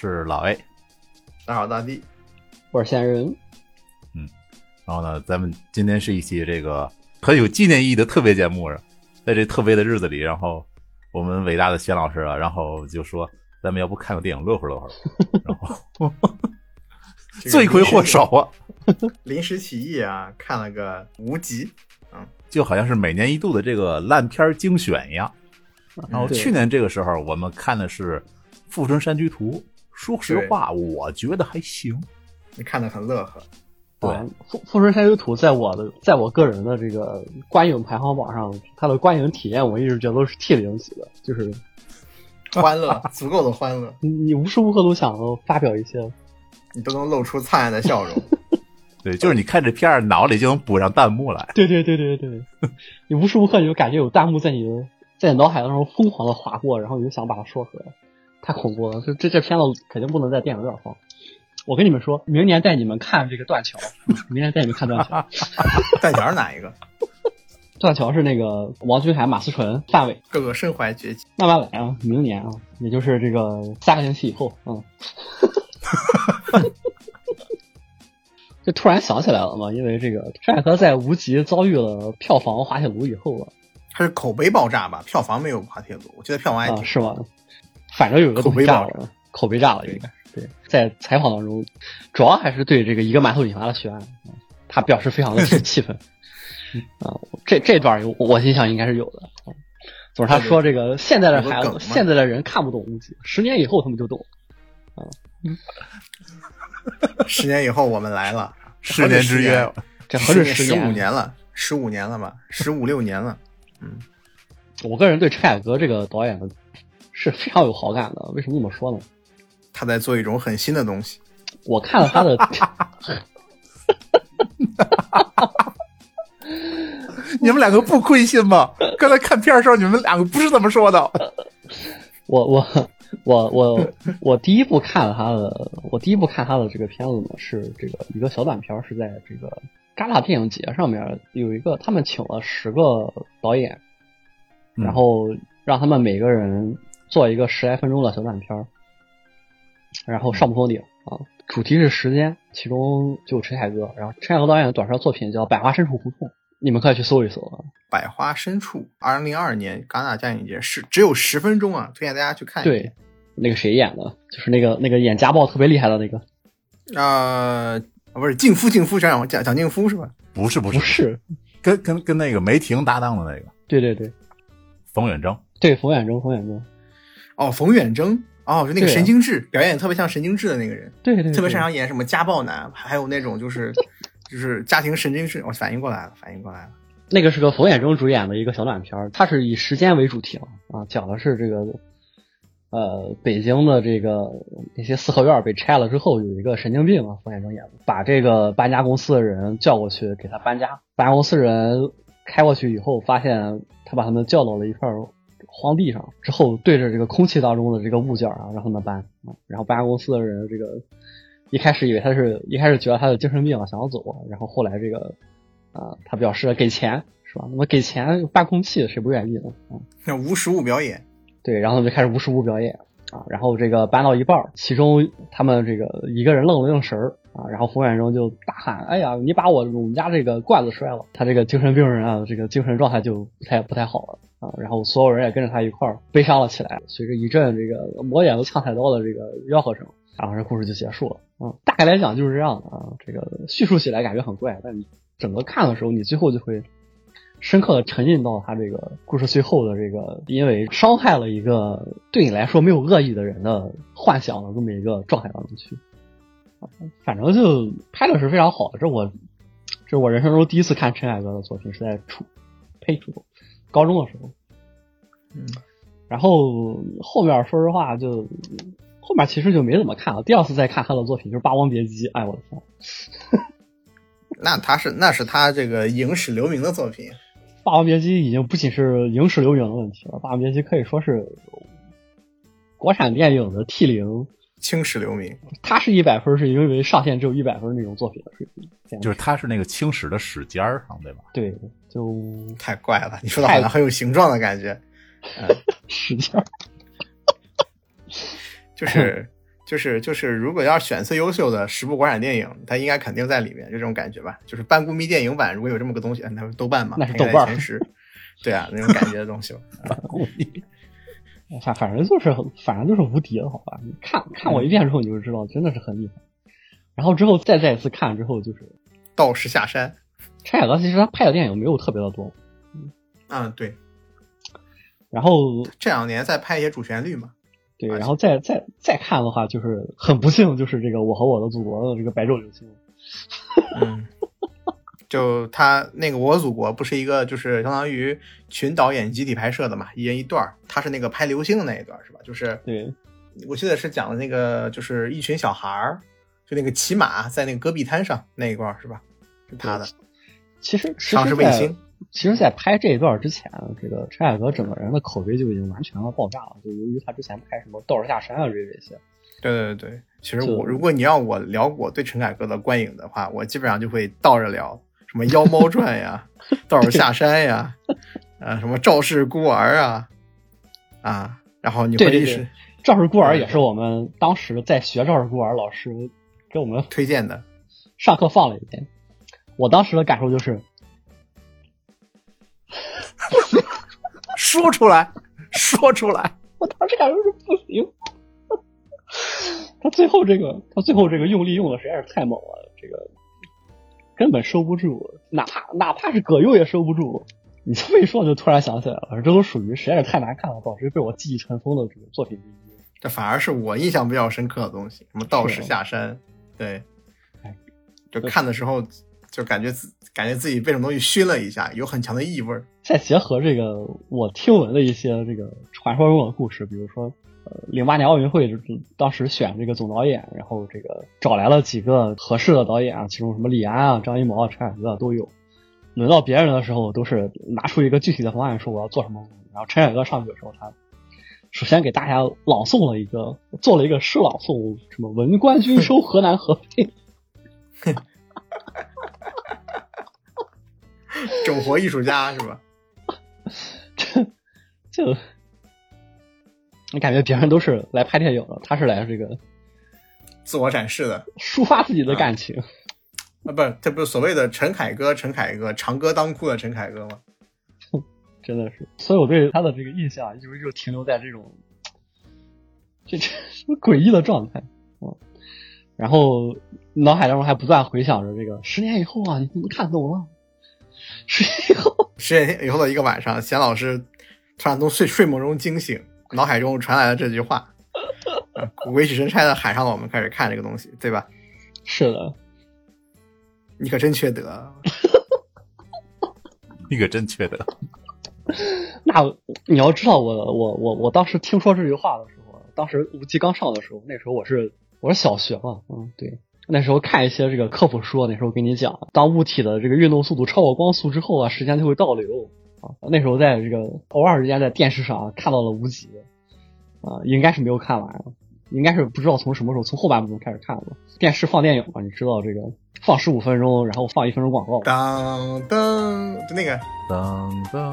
是老 A，大好大地，我是仙人。嗯然后呢，咱们今天是一期这个很有纪念意义的特别节目，在这特别的日子里，然后我们伟大的贤老师啊，然后就说咱们要不看个电影乐呵乐呵，然后罪魁祸首啊，临时起意啊，看了个无极，嗯就好像是每年一度的这个烂片精选一样。然后去年这个时候，我们看的是《富春山居图》，说实话，我觉得还行。你看得很乐呵。对啊，富富春山居图在我的在我个人的这个观影排行榜上，它的观影体验我一直觉得都是 T 零级的，就是 欢乐，足够的欢乐，你你无时无刻都想发表一些，你都能露出灿烂的笑容。对，就是你看这片儿，脑里就能补上弹幕来。对对对对对，你无时无刻你就感觉有弹幕在你的在你脑海当中疯狂的划过，然后你就想把它说出来，太恐怖了！这这这片子肯定不能在电影院放。我跟你们说，明年带你们看这个断桥，明年带你们看断桥。断桥是哪一个？断桥是那个王俊凯、马思纯、范伟，个个身怀绝技。慢慢来啊，明年啊，也就是这个下个星期以后，嗯。就突然想起来了嘛，因为这个陈凯歌在无极遭遇了票房滑铁卢以后啊，它是口碑爆炸吧？票房没有滑铁卢，我觉得票房还啊，挺。是吗？反正有一个口碑爆东西炸了，口碑炸了，应该是对。在采访当中，主要还是对这个一个馒头引发的血案，啊他表示非常的 气愤。啊，这这段有我印象应该是有的。啊总之他说这个现在的孩子，现在的人看不懂无极，十年以后他们就懂。十年以后我们来了，十年之约，这何止十十？五年了，十五年了吧？十五六年了。嗯我个人对陈凯歌这个导演是非常有好感的。为什么这么说呢？他在做一种很新的东西。我看了他的，你们两个不亏心吗？刚才看片儿的时候，你们两个不是这么说的。我我我我我第一部看了他的，我第一部看他的这个片子呢，是这个一个小短片，是在这个戛纳电影节上面有一个，他们请了十个导演，嗯然后让他们每个人做一个十来分钟的小短片儿，然后上不封顶啊，主题是时间，其中就陈凯歌，然后陈凯歌导演的短片作品叫《百花深处胡同》，你们可以去搜一搜啊。百花深处，二零零二年戛纳电影节是只有十分钟啊，推荐大家去看一对。，那个谁演的，就是那个那个演家暴特别厉害的那个，呃，不是静夫，静夫蒋蒋蒋劲夫是吧？不是不是不是，跟跟跟那个梅婷搭档的那个对对对冯远征，对，冯远征，冯远征，哦，冯远征，哦，就那个神经质，表演特别像神经质的那个人，对对对，特别擅长演什么家暴男，还有那种就是就是家庭神经质。我反应过来了，反应过来了。那个是个冯远征主演的一个小短片儿，它是以时间为主题了啊，讲的是这个呃北京的这个那些四合院被拆了之后，有一个神经病啊，冯远征演的，把这个搬家公司的人叫过去给他搬家，搬家公司人开过去以后，发现他把他们叫到了一块荒地上，之后对着这个空气当中的这个物件啊，让他们搬啊，然后搬家公司的人这个一开始以为他是一开始觉得他有精神病想要走，然后后来这个。啊，他表示给钱是吧？那么给钱搬空气，谁不愿意呢？啊，那无实物表演，对，然后就开始无实物表演啊，然后这个搬到一半，其中他们这个一个人愣了愣神儿啊，然后冯远征就大喊：“哎呀，你把我我们家这个罐子摔了！”他这个精神病人啊，这个精神状态就不太不太好了啊，然后所有人也跟着他一块儿悲伤了起来，随着一阵这个抹眼都呛菜刀的这个吆喝声，然后这故事就结束了啊。大概来讲就是这样的啊，这个叙述起来感觉很怪，但你整个看的时候，你最后就会深刻的沉浸到他这个故事最后的这个，因为伤害了一个对你来说没有恶意的人的幻想的这么一个状态当中去。啊反正就拍的是非常好的，这我这是我人生中第一次看陈凯歌的作品，是在初呸初中高中的时候。嗯，然后后面说实话就后面其实就没怎么看了。第二次再看他的作品就是《霸王别姬》，哎我的天，那他是那是他这个影史留名的作品。《霸王别姬》已经不仅是影史留名的问题了，《霸王别姬》可以说是国产电影的 T 零。青史留名，他是一百分，是因为上限只有一百分那种作品的水平。就是他是那个青史的史尖儿上，对吧？对，就太怪了！你说的好像很有形状的感觉，史尖儿。就是就是就是，如果要是选最优秀的十部国产电影，它应该肯定在里面，就这种感觉吧。就是半故迷电影版，如果有这么个东西，那是豆瓣嘛，那是豆瓣前十。对啊，那种感觉的东西吧。反反正就是反正就是无敌了，好吧？你看看我一遍之后，你就知道真的是很厉害。然后之后再再一次看之后，就是道士下山。陈凯歌其实他拍的电影没有特别的多，嗯，对。然后这两年在拍一些主旋律嘛。对，然后再再再看的话，就是很不幸，就是这个《我和我的祖国》的这个白昼流星。嗯，就他那个《我祖国》不是一个，就是相当于群导演集体拍摄的嘛，一人一段他是那个拍流星的那一段，是吧？就是对，我记得是讲的那个，就是一群小孩儿，就那个骑马在那个戈壁滩上那一段，是吧？是他的。其实，上是卫星。其实，在拍这一段之前，这个陈凯歌整个人的口碑就已经完全要爆炸了。就由于他之前拍什么《道士下山》啊这这些。对对对，其实我如果你让我聊我对陈凯歌的观影的话，我基本上就会倒着聊，什么《妖猫传》呀，《道士下山》呀，啊，什么《赵氏孤儿》啊，啊，然后你会对对，《赵氏孤儿》也是我们当时在学《赵氏孤儿》老师给我们推荐的，上课放了一遍。我当时的感受就是。说出来，说出来！我当时感受是不行。他最后这个，他最后这个用力用的实在是太猛了，这个根本收不住，哪怕哪怕是葛优也收不住。你这么一说，我就突然想起来了，这都属于实在是太难看了，导致被我记忆尘封的这个作品之一。这反而是我印象比较深刻的东西，什么道士下山，对，就看的时候就感觉自感觉自己被什么东西熏了一下，有很强的异味。再结合这个我听闻的一些这个传说中的故事，比如说，呃，零八年奥运会当时选这个总导演，然后这个找来了几个合适的导演啊，其中什么李安啊、张艺谋啊、陈凯歌都有。轮到别人的时候，都是拿出一个具体的方案，说我要做什么。然后陈凯歌上去的时候，他首先给大家朗诵了一个，做了一个诗朗诵，什么“文官军收河南和平”。整活艺术家是吧？这就你感觉别人都是来拍电影的，他是来这个自我展示的，抒发自己的感情啊！不，这不是所谓的陈凯歌，陈凯歌长歌当哭的陈凯歌吗？真的是，所以我对他的这个印象一直就停留在这种这这诡异的状态啊。然后脑海当中还不断回想着这个十年以后啊，你怎么看懂了？十年以后，十年以后的一个晚上，贤老师突然从睡睡梦中惊醒，脑海中传来了这句话，鬼使神差的喊上了我们开始看这个东西，对吧？是的，你可真缺德，你可真缺德。那你要知道，我我我我当时听说这句话的时候，当时五 G 刚上的时候，那时候我是我是小学嘛，嗯，对。那时候看一些这个科普书，那时候跟你讲，当物体的这个运动速度超过光速之后啊，时间就会倒流啊。那时候在这个偶尔之间在电视上看到了无极啊，应该是没有看完，应该是不知道从什么时候从后半部分开始看的。电视放电影嘛，你知道这个放十五分钟，然后放一分钟广告。当当，就那个当当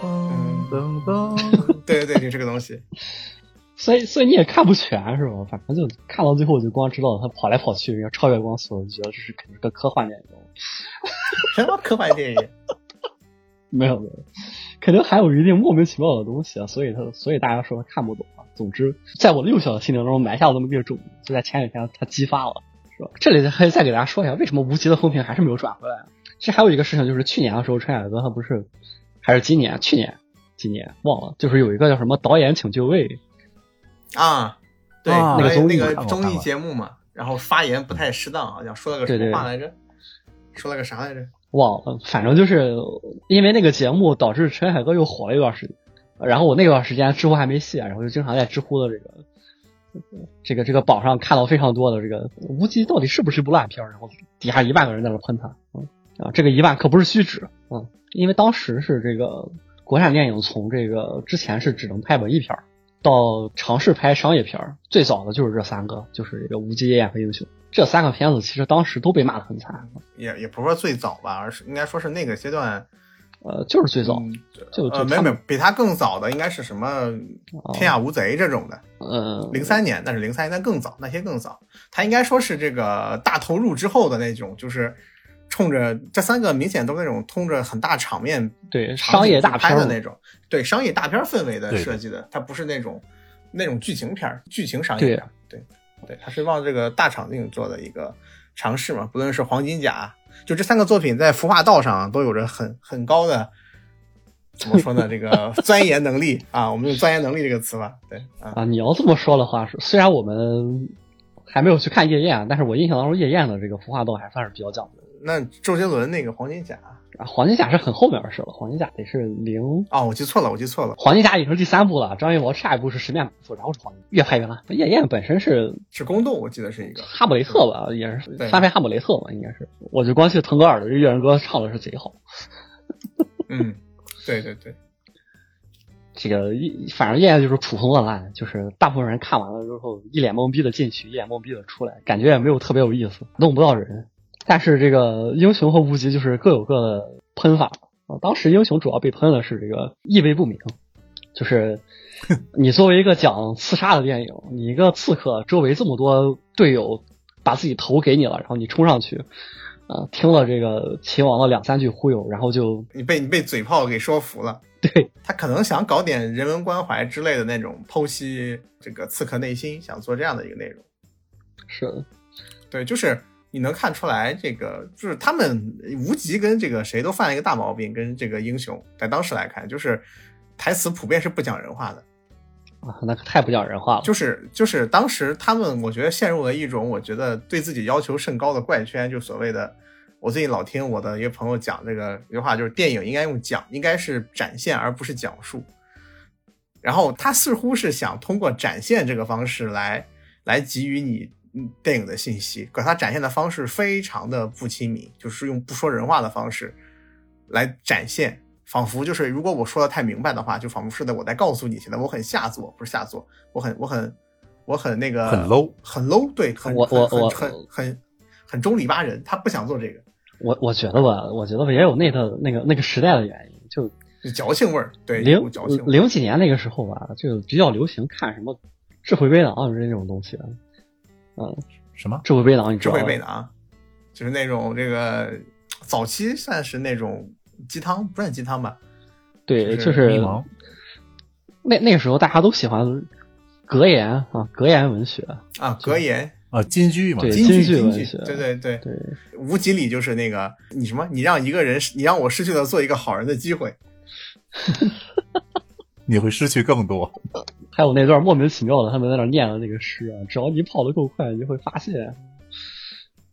当当当，对对对，就这个东西。所以，所以你也看不全是吧？反正就看到最后，就光知道他跑来跑去，要超越光速，就觉得这是肯定是个科幻电影。什么科幻电影？没有没有，肯定还有一定莫名其妙的东西啊！所以他，所以大家说他看不懂啊。总之，在我幼小的心灵中埋下了这么一个种子，就在前几天他激发了，是吧？这里可以再给大家说一下，为什么无极的风评还是没有转回来？其实还有一个事情，就是去年的时候，陈凯歌他不是，还是今年？去年？今年忘了，就是有一个叫什么导演请就位。啊，对，那个综艺那个综艺节目嘛，然后发言不太适当，好像说了个什么话来着？说了个啥来着？忘了，反正就是因为那个节目导致陈凯歌又火了一段时间，然后我那段时间知乎还没卸，然后就经常在知乎的这个这个这个榜上看到非常多的这个无极到底是不是一部烂片，然后底下一万个人在那喷他，嗯啊，这个一万可不是虚指，嗯，因为当时是这个国产电影从这个之前是只能拍文艺片。到尝试拍商业片，最早的就是这三个，就是这个《无极夜宴》和《英雄》这三个片子，其实当时都被骂的很惨。也也不是说最早吧，而是应该说是那个阶段呃，就是最早，嗯就呃，没有没有，比他更早的应该是什么《天下无贼》这种的，嗯，零三年，那是零三年，那更早，那些更早。他应该说是这个大投入之后的那种，就是冲着这三个明显都是那种通着很大场面、对商业大片的那种，对商业大片氛围的设计的，它不是那种那种剧情片、剧情商业片，对对，它是往这个大场景做的一个尝试嘛。不论是黄金甲，就这三个作品在服化道上都有着很很高的。怎么说呢？这个 钻研能力啊，我们用钻研能力这个词吧。对啊，啊，你要这么说的话，虽然我们还没有去看夜宴，但是我印象当中夜宴的这个服化道还算是比较讲究。那周杰伦那个黄金甲啊，黄金甲是很后面的事了，黄金甲得是零哦，我记错了，我记错了，黄金甲已经是第三部了，张艺谋下一部是十面埋伏，然后是黄金，越拍越烂。夜宴本身是是宫斗，我记得是一个哈姆雷特吧，也是翻拍哈姆雷特嘛，应该是。我就光记得腾格尔的这粤人歌唱的是贼好。嗯，对对对。这个一反正夜宴就是普通的烂，就是大部分人看完了之后一脸懵逼的进去，一脸懵逼的出来，感觉也没有特别有意思，弄不到人。但是这个英雄和无极就是各有各的喷法啊。当时英雄主要被喷的是这个意味不明，就是 你作为一个讲刺杀的电影，你一个刺客周围这么多队友把自己头给你了，然后你冲上去。啊，听了这个秦王的两三句忽悠，然后就你被你被嘴炮给说服了。对他可能想搞点人文关怀之类的那种剖析这个刺客内心，想做这样的一个内容。是，对，就是你能看出来，这个就是他们无极跟这个谁都犯了一个大毛病，跟这个英雄在当时来看，就是台词普遍是不讲人话的。啊，那可太不讲人话了。就是就是当时他们，我觉得陷入了一种我觉得对自己要求甚高的怪圈，就所谓的。我最近老听我的一个朋友讲这个一句话，就是电影应该用讲，应该是展现而不是讲述。然后他似乎是想通过展现这个方式来来给予你电影的信息，可它展现的方式非常的不亲民，就是用不说人话的方式来展现，仿佛就是如果我说的太明白的话，就仿佛是在我在告诉你，现在我很下作，不是下作，我很我很我很那个很 low，很 low，对，很我我我很很很中里巴人，他不想做这个。我我觉得吧，我觉得也有那个那个那个时代的原因，就矫情味儿。对，零矫情零几年那个时候吧，就比较流行看什么智慧背囊这种东西。嗯，什么？智慧背囊？你智慧背囊。就是那种这个早期算是那种鸡汤，不算鸡汤吧？对，就是那那个时候大家都喜欢格言啊，格言文学。啊，格言。啊，金句嘛，对金句金句，对对对。对。无极理就是那个你什么，你让一个人，你让我失去了做一个好人的机会，你会失去更多。还有那段莫名其妙的，他们在那念的那个诗啊，只要你跑得够快，你就会发现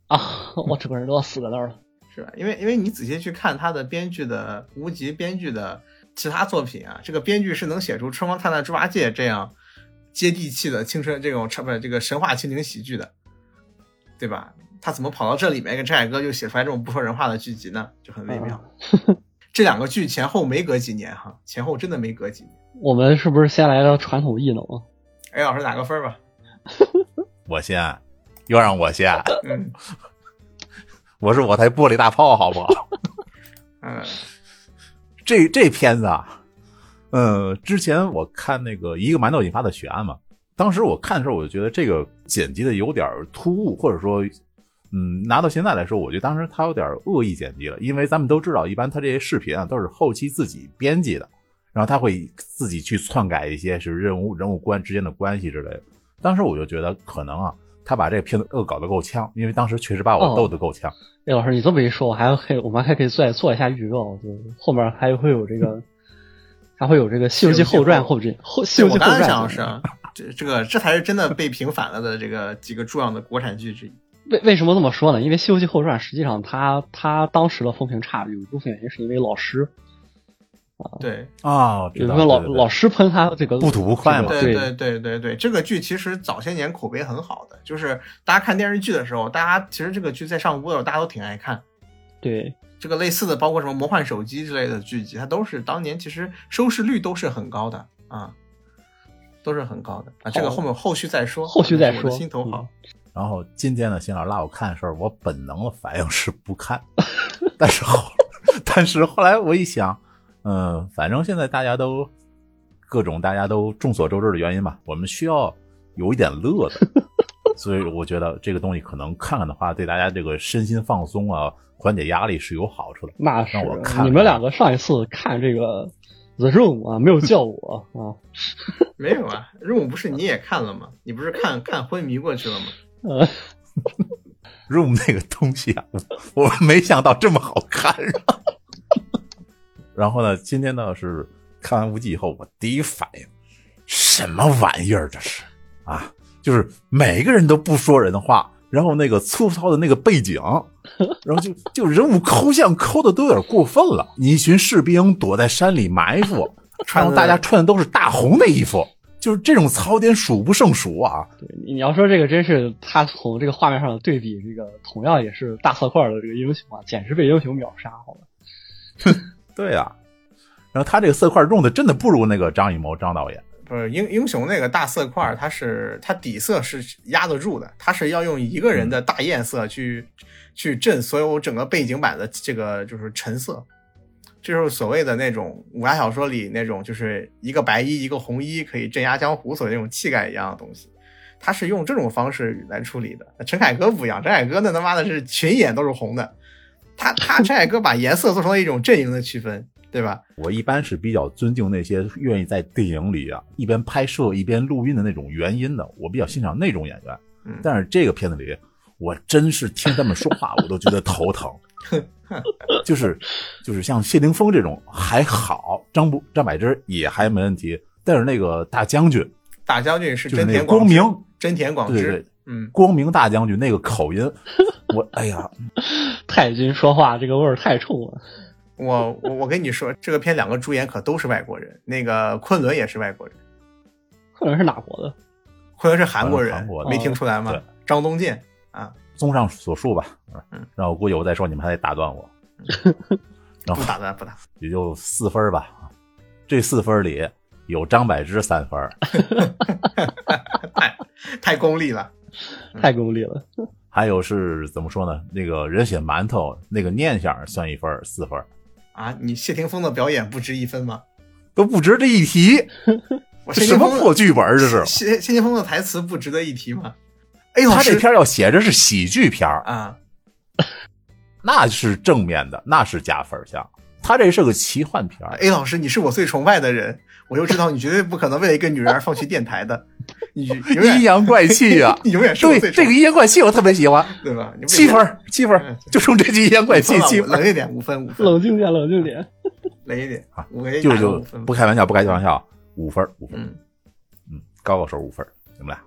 啊，我整个人都要死在那儿了，是吧？因为因为你仔细去看他的编剧的无极编剧的其他作品啊，这个编剧是能写出《春光灿烂猪八戒》这样。接地气的青春这种不是这个神话情景喜剧的，对吧？他怎么跑到这里面跟陈凯歌就写出来这种不说人话的剧集呢？就很微妙。这两个剧前后没隔几年哈，前后真的没隔几年。我们是不是先来个传统艺能啊？哎，老师打个分吧。我先，又让我先。嗯，我是我台玻璃大炮，好不好？嗯，这这片子啊。嗯，之前我看那个一个馒头引发的血案嘛，当时我看的时候，我就觉得这个剪辑的有点突兀，或者说，嗯，拿到现在来说，我觉得当时他有点恶意剪辑了，因为咱们都知道，一般他这些视频啊都是后期自己编辑的，然后他会自己去篡改一些是人物人物关之间的关系之类的。当时我就觉得可能啊，他把这个片子恶搞得够呛，因为当时确实把我逗得够呛。哎，老师，你这么一说，我还可以，我们还可以再做一下预告，就后面还会有这个。还会有这个《西游记后传》后边后《西游记后传》是啊，这这个这才是真的被平反了的这个几个重要的国产剧之一。为为什么这么说呢？因为《西游记后传》实际上它它当时的风评差，有一部分原因是因为老师啊，对啊，有个老老师喷他这个不吐不快嘛。对对对对对，这个剧其实早些年口碑很好的，就是大家看电视剧的时候，大家其实这个剧在上播的时候，大家都挺爱看。对。这个类似的，包括什么魔幻手机之类的剧集，它都是当年其实收视率都是很高的啊，都是很高的啊。这个后面后续再说，后续再说。心头好。然后今天的，新老拉我看的时候，我本能的反应是不看，但是后但是后来我一想，嗯，反正现在大家都各种大家都众所周知的原因吧，我们需要有一点乐的，所以我觉得这个东西可能看看的话，对大家这个身心放松啊，缓解压力是有好处的。那是让我看你们两个上一次看这个 The Room 啊，没有叫我啊，没有啊，，Room 不是你也看了吗？你不是看看昏迷过去了吗？呃，Room 那个东西啊，我我没想到这么好看。然后呢，今天呢是看完无极以后，我第一反应，什么玩意儿这是啊？就是每个人都不说人话，然后那个粗糙的那个背景，然后就就人物抠像抠的都有点过分了。你一群士兵躲在山里埋伏，然穿大家穿的都是大红的衣服，就是这种槽点数不胜数啊。对你要说这个真是他从这个画面上的对比，这个同样也是大色块的这个英雄啊，简直被英雄秒杀，好吧？对呀、然后他这个色块用的真的不如那个张艺谋张导演。不是英英雄那个大色块儿，它是它底色是压得住的，它是要用一个人的大艳色去去震所有整个背景板的这个就是橙色，这就是所谓的那种武侠小说里那种就是一个白衣一个红衣可以镇压江湖所那种气概一样的东西，他是用这种方式来处理的。陈凯歌不一样，陈凯歌那他妈的是群演都是红的，他他陈凯歌把颜色做成了一种阵营的区分，对吧？我一般是比较尊敬那些愿意在电影里啊一边拍摄一边录音的那种原音的，我比较欣赏那种演员。嗯但是这个片子里，我真是听他们说话，我都觉得头疼。就是就是像谢霆锋这种还好，张不张柏芝也还没问题，但是那个大将军，大将军是真田广之，明，真田广之对对，嗯。光明大将军那个口音，我哎呀，太君说话这个味儿太冲了。我我我跟你说，这个片两个主演可都是外国人，那个昆仑也是外国人，昆仑是哪国的？昆仑是韩国人，韩国的没听出来吗？对张东健啊，综上所述吧，嗯，然后我估计我再说你们还得打断我，然后不打断不打，也就四分吧。这四分里有张柏芝三分，太太功利了。太功利了。还有是怎么说呢？那个人血馒头那个念想算一分，四分啊！你谢霆锋的表演不值一分吗？都不值这一提。我这什么谢霆锋破剧本这是？谢谢霆锋的台词不值得一提吗？哎，呦他这片儿要写着是喜剧片儿，啊，那是正面的，那是加分项。他这是个奇幻片儿，A 老师，你是我最崇拜的人，我就知道你绝对不可能为了一个女人而放弃电台的，你 阴，阳怪气啊 你永远是对，这个阴阳怪气我特别喜欢，对吧？七分儿，七分就冲这句阴阳怪气七分。冷一点，五分五分，冷静点，冷静点。冷一点啊，就就不开玩笑，不开玩笑，五分儿，五分，嗯，嗯，高高手五分儿，你们俩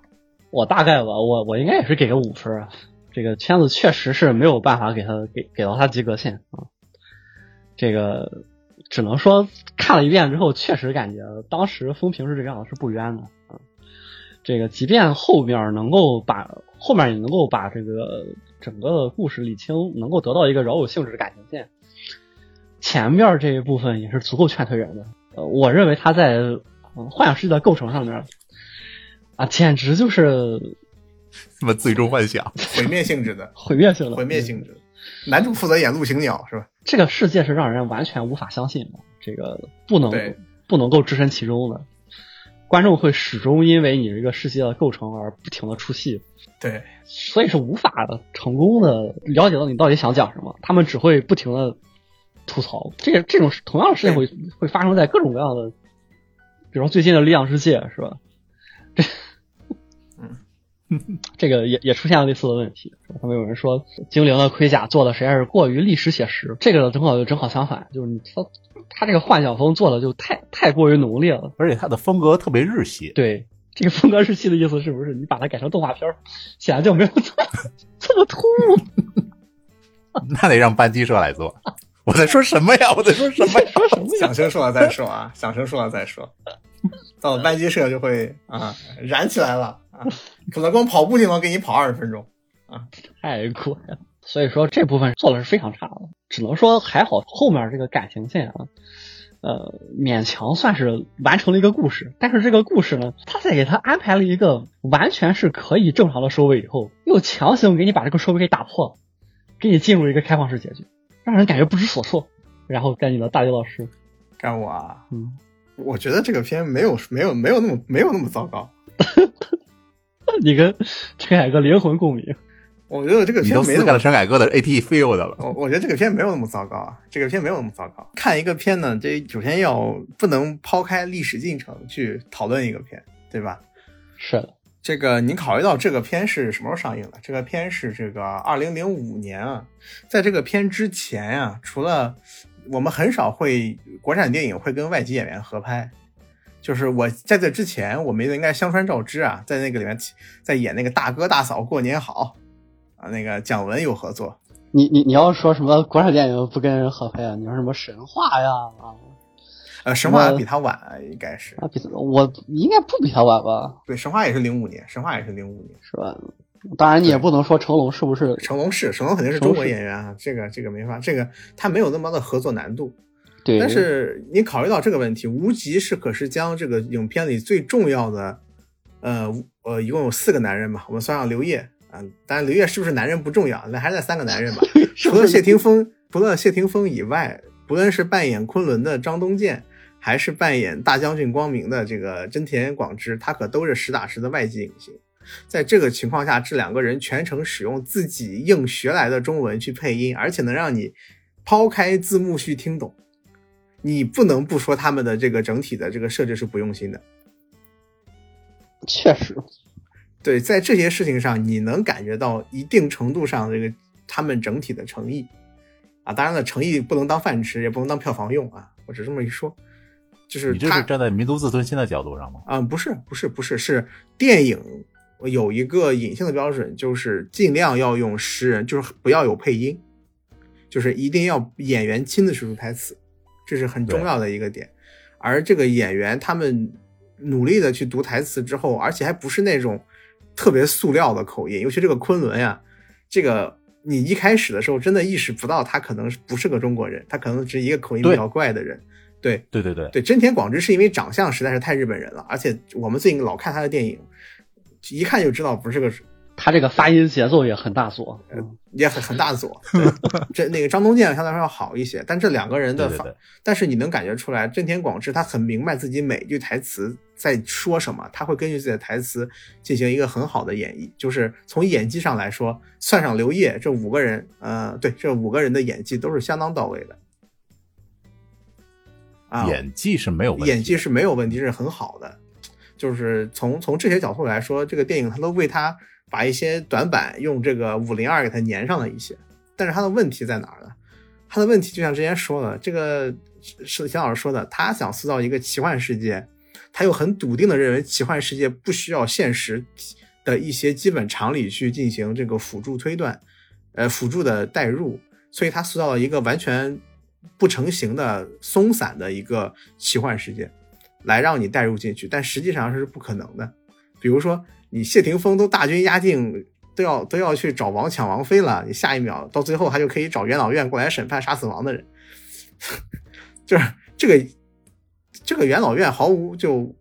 我大概吧，我我应该也是给个五分啊。这个片子确实是没有办法给他给给到他及格线啊。这个只能说看了一遍之后，确实感觉当时风评是这个样子，是不冤的啊。这个即便后面能够把后面也能够把这个整个故事理清，能够得到一个饶有兴致的感情线，前面这一部分也是足够劝退人的。呃，我认为他在、呃幻想世界的构成上面啊，简直就是什么最终幻想，毁灭性质的，毁灭性的。毁灭性质。男主负责演陆行鸟是吧？这个世界是让人完全无法相信的，这个不能不能够置身其中的。观众会始终因为你这个世界的构成而不停的出戏，对，所以是无法成功的了解到你到底想讲什么。他们只会不停的吐槽。这个这种同样的事情会会发生在各种各样的，比如说最近的《力量世界》是吧？这，这个也也出现了类似的问题。他们有人说精灵的盔甲做的实在是过于历史写实，这个正好就正好相反，就是你他他这个幻想风做的就太太过于浓烈了。而且他的风格特别日系，对，这个风格日系的意思是不是你把它改成动画片儿，显然就没有这么这么突兀？那得让班机社来做。我在说什么呀？我在说什么呀？说什么呀？响声说了再说啊，响声说了再说。到了班机社就会啊燃起来了 可能光跑步就能给你跑二十分钟啊。太快了。所以说这部分做的。是非常差的，只能说还好后面这个感情线啊，呃，勉强算是完成了一个故事。但是这个故事呢，他在给他安排了一个完全是可以正常的。收尾以后，又强行给你把这个收尾给打破了，给你进入一个开放式结局，让人感觉不知所措。然后该你的。大刘老师，该我啊，嗯，我觉得这个片没有没有没有那么没有那么糟糕。你跟陈凯歌灵魂共鸣。我觉得这个片没撕开了陈凯歌的 AT Field 了。我我觉得这个片没有那么糟糕啊，这个片没有那么糟糕。看一个片呢，这首先要不能抛开历史进程去讨论一个片，对吧？是的。这个您考虑到这个片是什么时候上映的？这个片是这个二零零五年啊，在这个片之前啊，除了我们很少会国产电影会跟外籍演员合拍。就是我在这之前，我们应该香川照之啊，在那个里面在演那个大哥大嫂过年好啊，那个蒋文有合作。你你你要说什么国产电影不跟人合拍啊？你说什么神话呀啊？呃，神话比他晚，啊应该是啊，比我应该不比他晚吧？对，神话也是零五年，神话也是零五年，是吧？当然你也不能说成龙是不是？成龙是成龙肯定是中国演员啊，这个这个没法，这个他没有那么的合作难度。对，但是你考虑到这个问题，无极是可是将这个影片里最重要的，呃呃，一共有四个男人嘛，我们算上刘烨啊，当然刘烨是不是男人不重要，那还是那三个男人吧。除了谢霆锋，除了谢霆锋以外，不论是扮演昆仑的张东健，还是扮演大将军光明的这个真田广之，他可都是实打实的外籍影星。在这个情况下，这两个人全程使用自己硬学来的中文去配音，而且能让你抛开字幕去听懂。你不能不说他们的这个整体的这个设置是不用心的，确实，对，在这些事情上你能感觉到一定程度上这个他们整体的诚意啊，当然了，诚意不能当饭吃，也不能当票房用啊，我只这么一说，就是你这是站在民族自尊心的角度上吗？啊，不是，不是，不是，是电影有一个隐性的标准，就是尽量要用诗人，就是不要有配音，就是一定要演员亲自说出台词。这是很重要的一个点，而这个演员他们努力的去读台词之后，而且还不是那种特别塑料的口音，尤其这个昆仑呀，这个你一开始的时候真的意识不到他可能不是个中国人，他可能只是一个口音比较怪的人。对对对对对，真田广之是因为长相实在是太日本人了，而且我们最近老看他的电影，一看就知道不是个。他这个发音节奏也很大左，也很很大左。这那个张东健相对来说要好一些，但这两个人的发，但是你能感觉出来，真田广志他很明白自己每句台词在说什么，他会根据自己的台词进行一个很好的演绎。就是从演技上来说，算上刘烨这五个人，呃，对，这五个人的演技都是相当到位的。啊，演技是没有问题，演技是没有问题，是很好的。就是从从这些角度来说，这个电影他都为他。把一些短板用这个五零二给它粘上了一些，但是它的问题在哪儿呢？它的问题就像之前说的，这个是姜老师说的，他想塑造一个奇幻世界，他又很笃定的认为奇幻世界不需要现实的一些基本常理去进行这个辅助推断，呃，辅助的代入，所以他塑造了一个完全不成形的松散的一个奇幻世界，来让你代入进去，但实际上是不可能的，比如说。你谢霆锋都大军压境，都要都要去找王抢王妃了，你下一秒到最后他就可以找元老院过来审判杀死王的人，就是这个这个元老院毫无就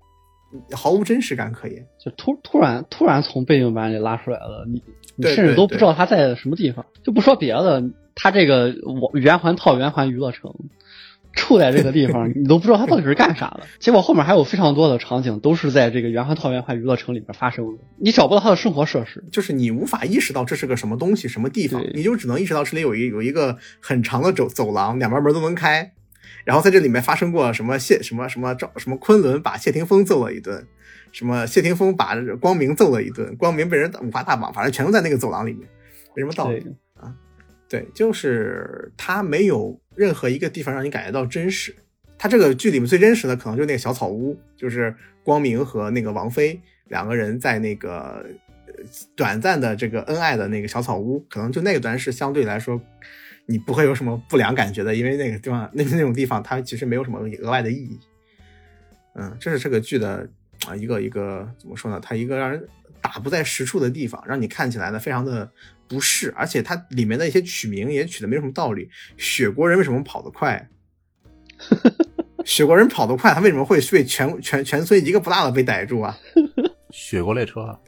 毫无真实感可言，就突突然突然从背景板里拉出来了，你你甚至都不知道他在什么地方，就不说别的，他这个我圆环套圆环娱乐城。处在这个地方，你都不知道他到底是干啥的。结果后面还有非常多的场景都是在这个圆环套圆环娱乐城里面发生的，你找不到他的生活设施，就是你无法意识到这是个什么东西、什么地方，你就只能意识到这里有一有一个很长的走走廊，两边门都能开，然后在这里面发生过什么谢什么什么赵什么昆仑把谢霆锋揍了一顿，什么谢霆锋把光明揍了一顿，光明被人五花大绑，反正全都在那个走廊里面，没什么道理啊。对，就是他没有任何一个地方让你感觉到真实。他这个剧里面最真实的可能就是那个小草屋，就是光明和那个王菲两个人在那个短暂的这个恩爱的那个小草屋，可能就那段是相对来说你不会有什么不良感觉的，因为那个地方那那种地方它其实没有什么额外的意义。嗯，这是这个剧的啊一个一个怎么说呢？它一个让人打不在实处的地方，让你看起来呢非常的。不是，而且它里面的一些取名也取的没有什么道理。雪国人为什么跑得快？雪国人跑得快，他为什么会被全全全村一个不落的被逮住啊？雪国列车啊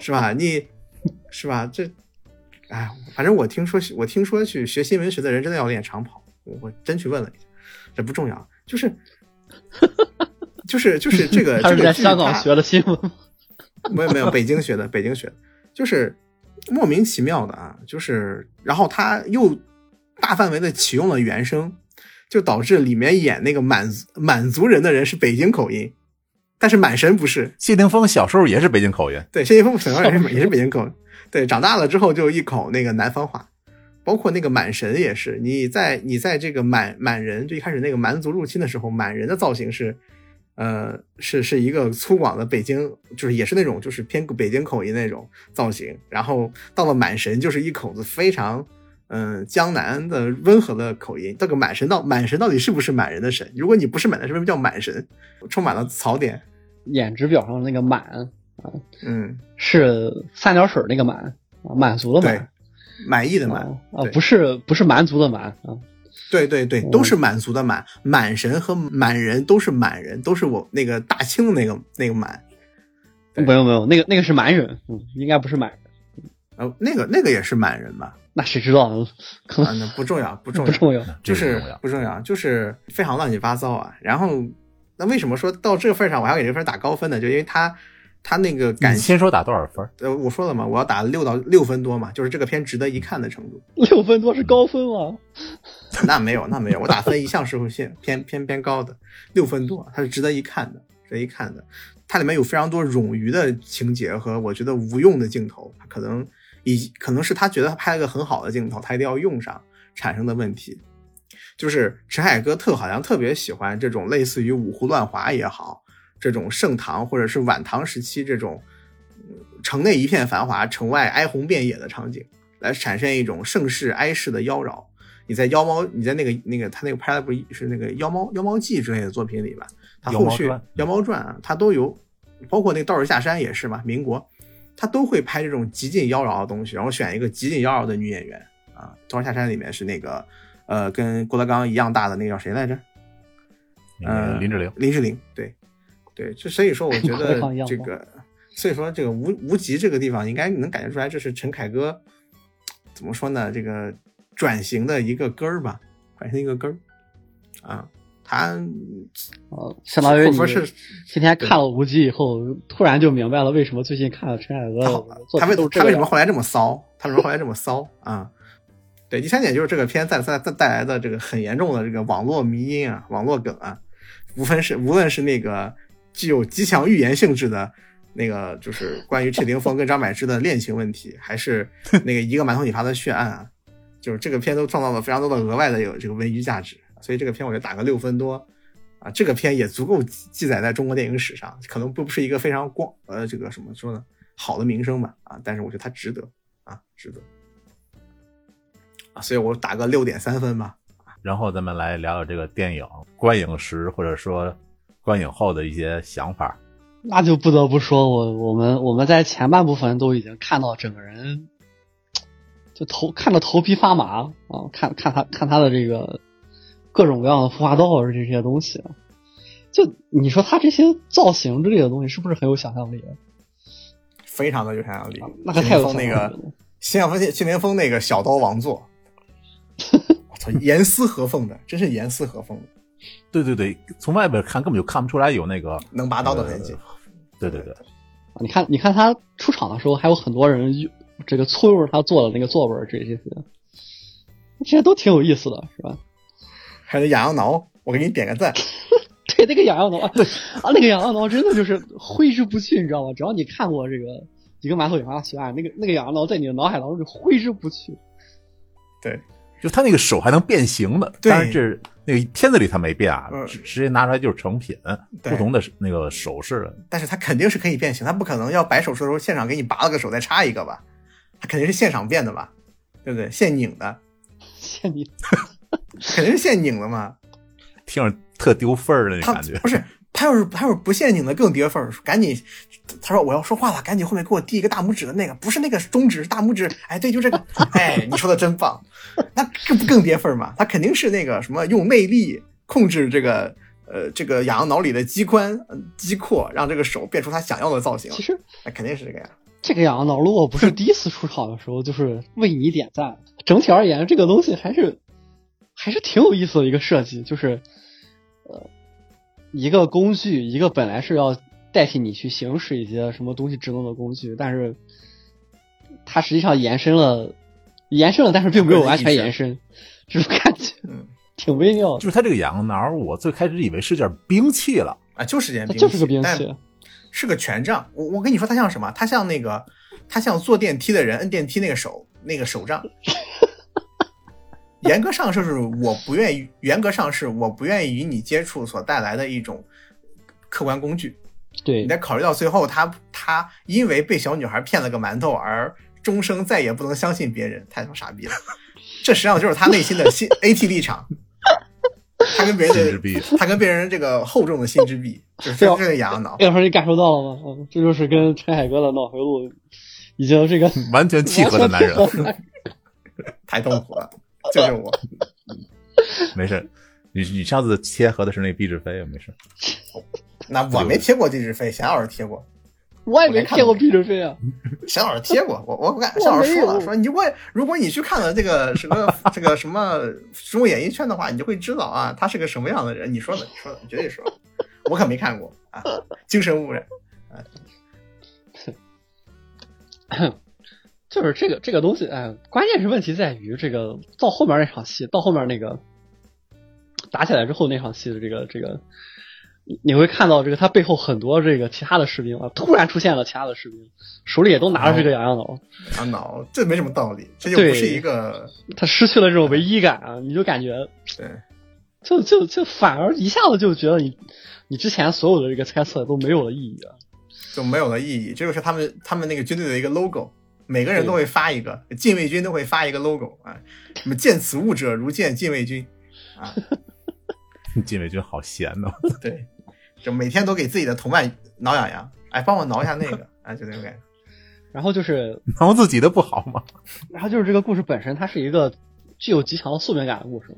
是吧？你是吧？这，哎，反正我听说，我听说去学新闻学的人真的要练长跑我我真去问了一下，这不重要，就是就是就是这个 他是在香港学的新闻吗？没有没有，北京学的，北京学的，就是莫名其妙的啊，就是然后他又大范围的启用了原声，就导致里面演那个满满族人的人是北京口音，但是满神不是，谢霆锋小时候也是北京口音，对，谢霆锋小时候也是也是北京口音，对，长大了之后就一口那个南方话。包括那个满神也是，你在你在这个满满人就一开始那个蛮族入侵的时候，满人的造型是，呃，是是一个粗犷的北京，就是也是那种就是偏北京口音那种造型。然后到了满神，就是一口子非常嗯、呃江南的温和的口音。这个满神到满神到底是不是满人的神？如果你不是满的，是为什么叫满神？充满了槽点。颜值表上那个满嗯，是三点水那个满啊，满足的满，满意的满。啊啊，对不是不是蛮族的蛮啊，对对对，都是满族的满，满神和满人都是满人，都是我那个大清的那个那个满。对没有没有，那个那个是蛮人，嗯，应该不是满人，呃，那个那个也是满人吧？那谁知道呢？可啊，能那不重要，不重要，不重要。就是不重要，就是非常乱七八糟啊。然后，那为什么说到这个份上，我还要给这份打高分呢？就因为他他那个感，先说打多少分？呃，我说了嘛，我要打六到六分多嘛，就是这个片值得一看的程度。六分多是高分吗？那没有，那没有，我打分一向是会偏 偏偏偏高的，六分多，它是值得一看的，值得一看的。它里面有非常多冗余的情节和我觉得无用的镜头，可能以可能是他觉得他拍了个很好的镜头，他一定要用上产生的问题。就是陈凯歌特好像特别喜欢这种类似于五胡乱华也好，这种盛唐或者是晚唐时期这种嗯城内一片繁华，城外哀鸿遍野的场景，来产生一种盛世哀世的妖娆。你在妖猫，你在那个那个他那个拍的不是是那个妖猫妖猫记之类的作品里吧？他后续妖猫传啊，他都有，包括那个道士下山也是嘛，民国他都会拍这种极尽妖娆的东西，然后选一个极尽妖娆的女演员啊。道士下山里面是那个呃跟郭德纲一样大的那个叫谁来着？那个呃，林志玲，林志玲，对，对，就所以说，我觉得这个，所以说这个无无极这个地方，应该能感觉出来，这是陈凯歌怎么说呢？这个转型的一个根儿吧，转型一个根儿啊，他哦，相当于你或者说是今天看了无极以后，突然就明白了为什么最近看了陈凯歌他为他为什么后来这么骚？他为什么后来这么骚啊？对，第三点就是这个片带带带带来的这个很严重的这个网络迷因啊、网络梗啊，无分是无论是那个具有极强预言性质的那个，就是关于谢霆锋跟张柏芝的恋情问题，还是那个一个馒头引发的血案啊，就是这个片都创造了非常多的额外的有这个文娱价值，所以这个片我就打个六分多。啊，这个片也足够记记载在中国电影史上，可能不不是一个非常光呃这个什么说呢好的名声吧啊，但是我觉得它值得啊，值得啊，所以我打个六点三分吧。然后咱们来聊聊这个电影观影时或者说观影后的一些想法。那就不得不说，我我们我们在前半部分都已经看到整个人就头看得头皮发麻啊，看看他看他的这个各种各样的服化道这些东西，就你说他这些造型之类的东西是不是很有想象力？非常的有想象力啊。那个太有那个想象力了。谢霆锋谢霆锋那个小刀王座，我操，严丝合缝的，真是严丝合缝的，对对对，从外边看根本就看不出来有那个能拔刀的痕迹。呃对对对，你看，你看他出场的时候，还有很多人这个簇拥着他坐的那个座位，这些这些都挺有意思的，是吧？还有那痒痒挠，我给你点个赞。对，那个痒痒挠，对啊，那个痒痒挠真的就是挥之不去，你知道吗？只要你看过这个《一个馒头引发的血案》，那个那个痒痒挠在你的脑海当中就挥之不去。对，就他那个手还能变形的，对但是这那个片子里他没变啊，嗯直直接拿出来就是成品，不同的那个手势。但是他肯定是可以变形，他不可能要摆手术的时候现场给你拔了个手再插一个吧？他肯定是现场变的吧？对不对？现拧的，现拧，肯定是现拧的嘛。听着特丢份儿的那他感觉。不是他要是他要是不陷阱的更跌份儿，赶紧他说我要说话了，赶紧后面给我递一个大拇指的那个，不是那个中指，是大拇指。哎，对，就这个。哎，你说的真棒，那这不更跌份儿嘛？他肯定是那个什么用内力控制这个呃这个痒痒脑里的机关、呃肌阔，让这个手变出他想要的造型其。实那肯定是这个样。这个痒痒挠，如果不是第一次出场的时候，就是为你点赞。整体而言，这个东西还是还是挺有意思的一个设计，就是呃，一个工具，一个本来是要代替你去行使一些什么东西职能的工具，但是它实际上延伸了，延伸了，但是并没有完全延伸，这种感觉，嗯，挺微妙的。就是它这个羊挠，我最开始以为是件兵器了，啊，就是件兵器，就是个兵器，是个权杖。我我跟你说，它像什么？它像那个，它像坐电梯的人摁电梯那个手，那个手杖。严格上是我不愿意，严格上是我不愿意与你接触所带来的一种客观工具。对你得考虑到最后他，他因为被小女孩骗了个馒头而终生再也不能相信别人，太他妈傻逼了。这实际上就是他内心的心 AT 立场，他跟别人。他跟别人这个厚重的心之壁，就是这这个痒痒挠。这会儿你感受到了吗？嗯，这就是跟陈海哥的脑回路已经这个完全契合的男人，太痛苦了，救救我！没事。你你上次贴合的是那壁纸飞，没事。那我没贴过壁纸飞，霞 老师贴过，我也没贴过壁纸飞啊。霞老师贴过，我我我敢，我霞老师说了，说你如果如果你去看了这个什么这个什么《中国演艺圈》的话，你就会知道啊，他是个什么样的人。你说的，你说的，你绝对说，我可没看过啊，精神污染。就是这个这个东西，哎，关键是问题在于这个到后面那场戏，到后面那个打起来之后那场戏的这个这个，你你会看到这个他背后很多这个其他的士兵啊，突然出现了其他的士兵，手里也都拿着这个痒痒挠，痒挠，这没什么道理，这就不是一个他失去了这种唯一感啊，你就感觉对就就就反而一下子就觉得你你之前所有的这个猜测都没有了意义啊。就没有了意义。这就是他们他们那个军队的一个 logo，每个人都会发一个，禁卫军都会发一个 logo 啊，什么见此物者如见禁卫军啊，禁卫军好闲呐、对，就每天都给自己的同伴挠痒痒，哎，帮我挠一下那个，啊，就那种感觉。然后就是挠自己的不好吗？然后就是这个故事本身，它是一个具有极强的宿命感的故事。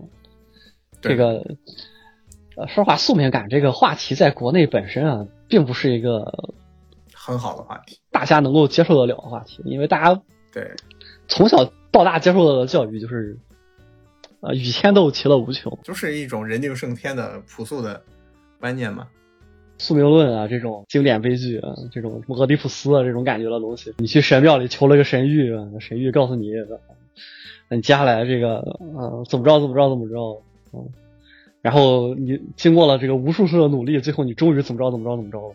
对这个，呃，说实话，宿命感这个话题在国内本身啊，并不是一个很好的话题，大家能够接受得了的话题，因为大家对，从小到大接受到的教育就是，呃，与天斗，其乐无穷，就是一种人定胜天的朴素的观念嘛。宿命论啊，这种经典悲剧啊，这种什么俄狄浦斯啊这种感觉的东西，你去神庙里求了个神谕啊，神谕告诉你，呃你接下来这个呃怎么着怎么着怎么着，嗯，然后你经过了这个无数次的努力，最后你终于怎么着怎么着怎么着了，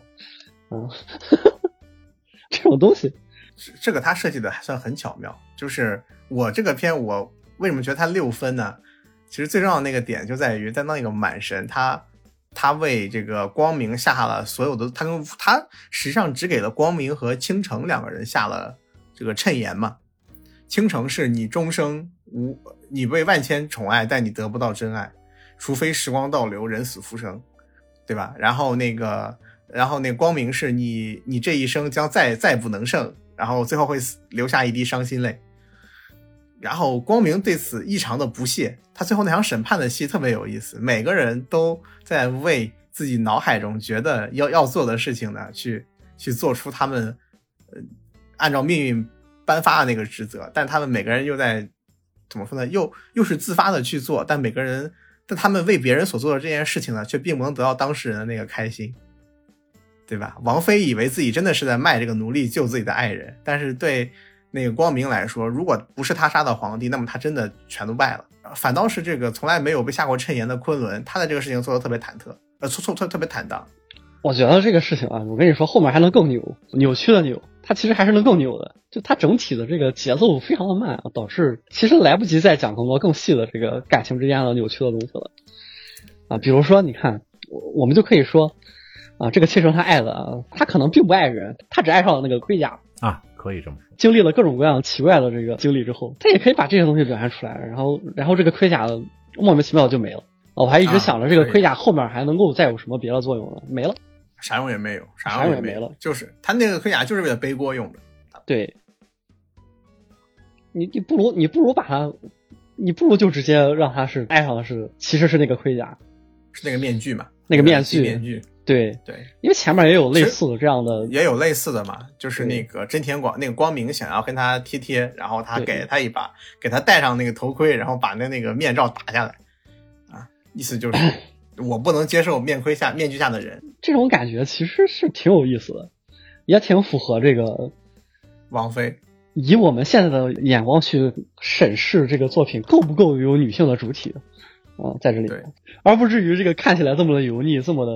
嗯，这种东西，这个他设计的还算很巧妙。就是我这个片，我为什么觉得它六分呢？其实最重要的那个点就在于，在那个满神，他他为这个光明下了所有的，他跟他实际上只给了光明和倾城两个人下了这个谶言嘛。倾城是你终生无，你被万千宠爱，但你得不到真爱，除非时光倒流，人死复生，对吧？然后那个，然后那光明是你，你这一生将再再不能胜，然后最后会死留下一滴伤心泪。然后光明对此异常的不屑，他最后那场审判的戏特别有意思，每个人都在为自己脑海中觉得要要做的事情呢，去去做出他们呃按照命运颁发的那个职责，但他们每个人又在怎么说呢？又又是自发的去做，但每个人但他们为别人所做的这件事情呢，却并不能得到当事人的那个开心，对吧？王妃以为自己真的是在卖这个奴隶救自己的爱人，但是对那个光明来说，如果不是他杀的皇帝，那么他真的全都败了。反倒是这个从来没有被下过谶言的昆仑，他的这个事情做的特别忐忑，呃，错错特特别坦荡。我觉得这个事情啊，我跟你说，后面还能更扭，扭曲的扭，它其实还是能更扭的。就它整体的这个节奏非常的慢啊，导致其实来不及再讲更多更细的这个感情之间的扭曲的东西了啊。比如说，你看，我我们就可以说啊，这个妾身她爱的啊，他可能并不爱人，他只爱上了那个盔甲。啊，可以这么说。经历了各种各样奇怪的这个经历之后，他也可以把这些东西表现出来，然后然后这个盔甲莫名其妙就没了。啊我还一直想着这个盔甲后面还能够再有什么别的作用呢？没了。啥用也没有，啥用也没了就是他那个盔甲就是为了背锅用的。对，你你不如你不如把它，你不如就直接让他是爱上的是其实是那个盔甲，是那个面具嘛？那个面具面具，对，对，因为前面也有类似的这样的，也有类似的嘛，就是那个真田广那个光明想要跟他贴贴，然后他对。给他一把，给他戴上那个头盔，然后把那那个面罩打下来，啊意思就是 我不能接受面盔下面具下的人。这种感觉其实是挺有意思的，也挺符合这个王菲。以我们现在的眼光去审视这个作品够不够有女性的主体啊，在这里，而不至于这个看起来这么的油腻，这么的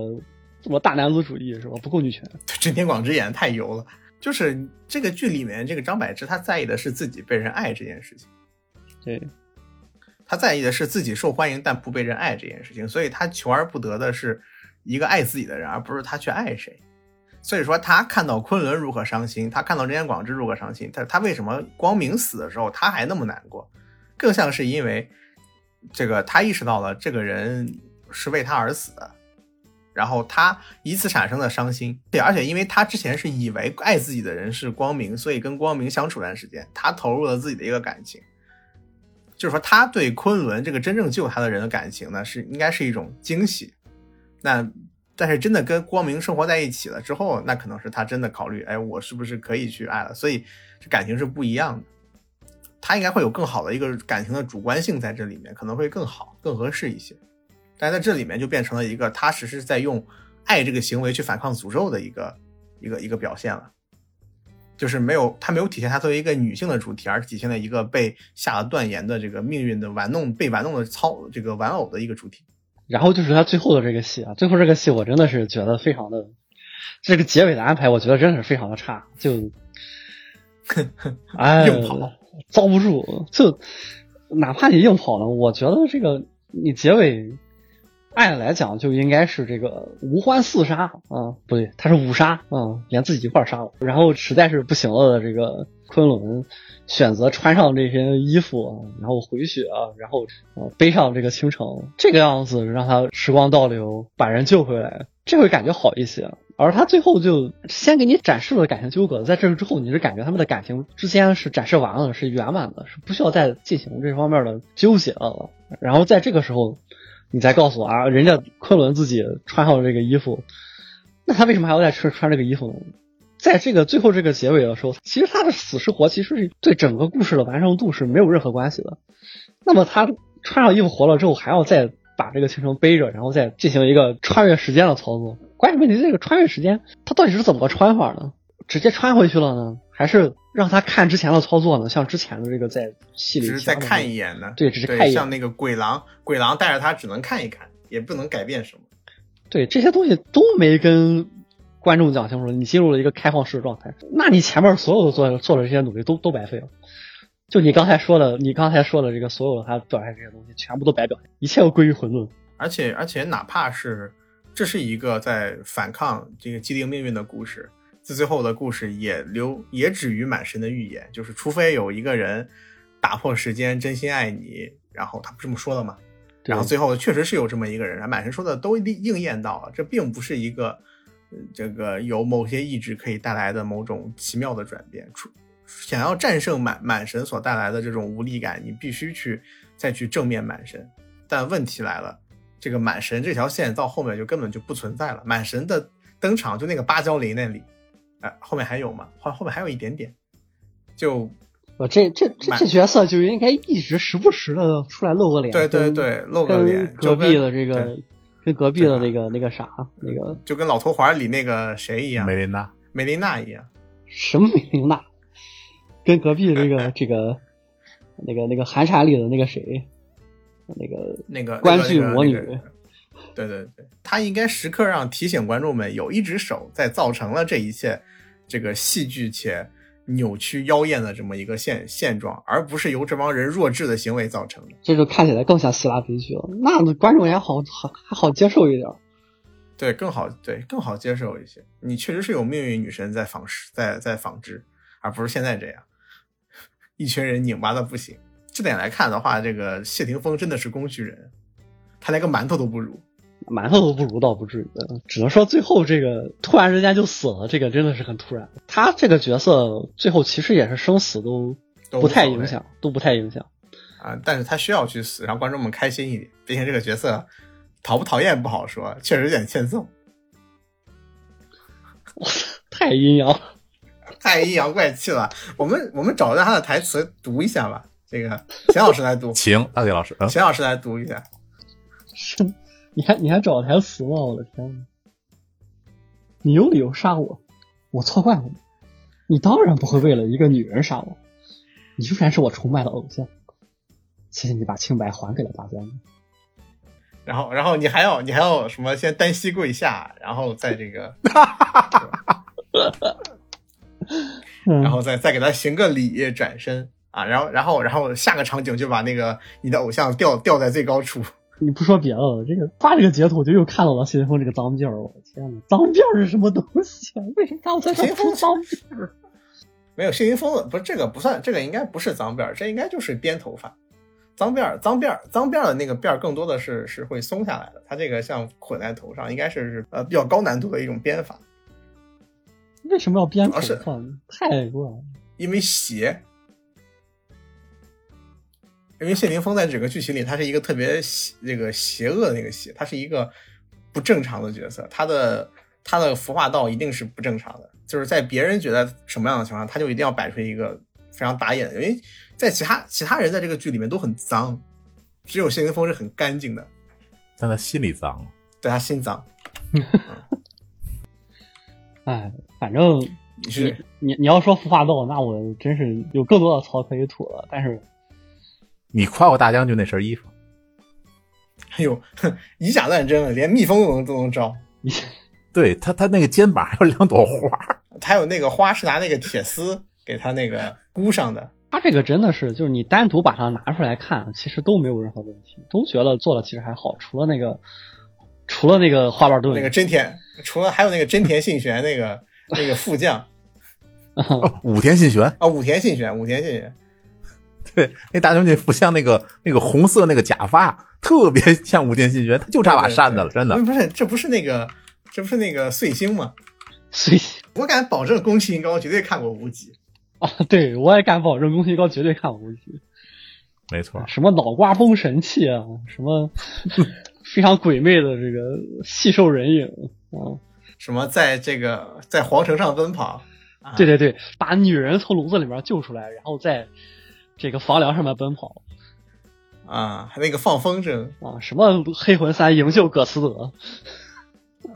这么大男子主义是吧？不够女权。陈天广之演的太油了，就是这个剧里面这个张柏芝，她在意的是自己被人爱这件事情。对，她在意的是自己受欢迎但不被人爱这件事情，所以她求而不得的是一个爱自己的人，而不是她去爱谁。所以说，他看到昆仑如何伤心，他看到真田广之如何伤心，他他为什么光明死的时候他还那么难过？更像是因为这个他意识到了这个人是为他而死的，然后他以此产生的伤心。对，而且因为他之前是以为爱自己的人是光明，所以跟光明相处段时间，他投入了自己的一个感情，就是说他对昆仑这个真正救他的人的感情呢，是应该是一种惊喜。那。但是真的跟光明生活在一起了之后，那可能是他真的考虑，哎，我是不是可以去爱了？所以这感情是不一样的，他应该会有更好的一个感情的主观性在这里面，可能会更好、更合适一些。但在这里面就变成了一个他实是在用爱这个行为去反抗诅咒的一个一个一个表现了，就是没有他没有体现他作为一个女性的主题，而体现了一个被下了断言的这个命运的玩弄、被玩弄的操这个玩偶的一个主题。然后就是他最后的这个戏啊，最后这个戏我真的是觉得非常的，这个结尾的安排我觉得真的是非常的差，就，哎，硬跑遭不住，就哪怕你硬跑了，我觉得这个你结尾按来讲就应该是这个无欢四杀啊，不对，他是五杀啊，连自己一块杀了，然后实在是不行了的这个昆仑。选择穿上这些衣服，然后回血啊，然后呃背上这个倾城，这个样子让他时光倒流，把人救回来，这会感觉好一些。而他最后就先给你展示了感情纠葛，在这之后你是感觉他们的感情之间是展示完了，是圆满的，是不需要再进行这方面的纠结了。然后在这个时候，你再告诉我啊，人家昆仑自己穿上了这个衣服，那他为什么还要再穿穿这个衣服呢？在这个最后这个结尾的时候，其实他的死是活，其实是对整个故事的完成度是没有任何关系的。那么他穿上衣服活了之后，还要再把这个青城背着，然后再进行一个穿越时间的操作。关键问题，这个穿越时间，他到底是怎么个穿法呢？直接穿回去了呢，还是让他看之前的操作呢？像之前的这个在戏里只是再看一眼呢？对，只是看一眼。像那个鬼狼，鬼狼带着他只能看一看，也不能改变什么。对，这些东西都没跟。观众讲清楚，你进入了一个开放式的状态，那你前面所有的做做的这些努力都都白费了。就你刚才说的，你刚才说的这个所有的他表现这些东西，全部都白表现，一切都归于混沌。而且而且，哪怕是这是一个在反抗这个既定命运的故事，在最后的故事也留也止于满神的预言，就是除非有一个人打破时间，真心爱你，然后他不这么说的吗？然后最后确实是有这么一个人，满神说的都应验到了，这并不是一个。这个有某些意志可以带来的某种奇妙的转变，出想要战胜满满神所带来的这种无力感，你必须去再去正面满神。但问题来了，这个满神这条线到后面就根本就不存在了。满神的登场就那个芭蕉林那里，哎，后面还有吗？后后面还有一点点，就我，这这这这角色就应该一直时不时的出来露个脸，对对对，露个脸，隔壁的这个。跟隔壁的那个那个啥，那个就跟老头环里那个谁一样，梅琳娜，梅琳娜一样，什么梅琳娜？跟隔壁 那个这个那个那个寒蝉里的那个谁，那个那个关剧魔女，对对对，他应该时刻让提醒观众们，有一只手在造成了这一切，这个戏剧且。扭曲妖艳的这么一个现现状，而不是由这帮人弱智的行为造成的，这就看起来更像希腊悲剧了。那观众也好好还好接受一点，对，更好对更好接受一些。你确实是有命运女神在仿制，在在纺织，而不是现在这样，一群人拧巴的不行。这点来看的话，这个谢霆锋真的是工具人，他连个馒头都不如。馒头都不如，倒不至于，只能说最后这个突然之间就死了，这个真的是很突然。他这个角色最后其实也是生死都不太影响，都不太影响啊。但是他需要去死，让观众们开心一点。毕竟这个角色讨不讨厌不好说，确实有点欠揍。太阴阳，太阴阳怪气了。我们我们找一下他的台词读一下吧。这个钱老师来读，请大铁老师，钱老师来读一下。是，你还你还找台词吗？我的天呐！你有理由杀我，我错怪了你。你当然不会为了一个女人杀我，你仍然是我崇拜的偶像。谢谢你把清白还给了大家。然后，然后你还要你还要什么？先单膝跪下，然后再这个，然后再再给他行个礼，转身啊，然后然后然后下个场景就把那个你的偶像吊吊在最高处。你不说别的了，这个发这个截图就又看到了谢霆锋这个脏辫儿，我的天呐，脏辫儿是什么东西啊？为什么脏辫儿？没有谢霆锋的，不是这个不算，这个应该不是脏辫儿，这应该就是编头发。脏辫儿，脏辫儿，脏辫儿的那个辫儿更多的是是会松下来的，它这个像捆在头上，应该是呃比较高难度的一种编法。为什么要编头发？太怪了。因为邪。因为谢霆锋在整个剧情里，他是一个特别邪、这个邪恶的那个邪，他是一个不正常的角色，他的他的服化道一定是不正常的，就是在别人觉得什么样的情况，他就一定要摆出一个非常打眼的，因为在其他其他人在这个剧里面都很脏，只有谢霆锋是很干净的，但他心里脏，对他心脏。哎，反正你是你你要说服化道，那我真是有更多的槽可以吐了，但是。你夸我大将军那身衣服，哎呦，以假乱真了，连蜜蜂都能都能招。对他，他那个肩膀还有两朵花，还有那个花是拿那个铁丝给他那个箍上的。他这个真的是，就是你单独把它拿出来看，其实都没有任何问题，都觉得做的其实还好。除了那个，除了那个花瓣盾，那个真田，除了还有那个真田信玄那个那个副将，武田信玄啊，武田信玄，武田信玄。对，那大将军不像那个那个红色那个假发，特别像武田信玄，他就差把扇子了，真的。不是，这不是那个，这不是那个碎星吗？碎星，我敢保证，宫崎英高绝对看过无极啊！对，我也敢保证，宫崎英高绝对看过无极。没错，什么脑瓜崩神器啊，什么 非常鬼魅的这个细瘦人影啊，什么在这个在皇城上奔跑，对对对，把女人从笼子里面救出来，然后再。这个房梁上面奔跑，啊，还那个放风筝。啊，什么黑魂三营救葛斯德，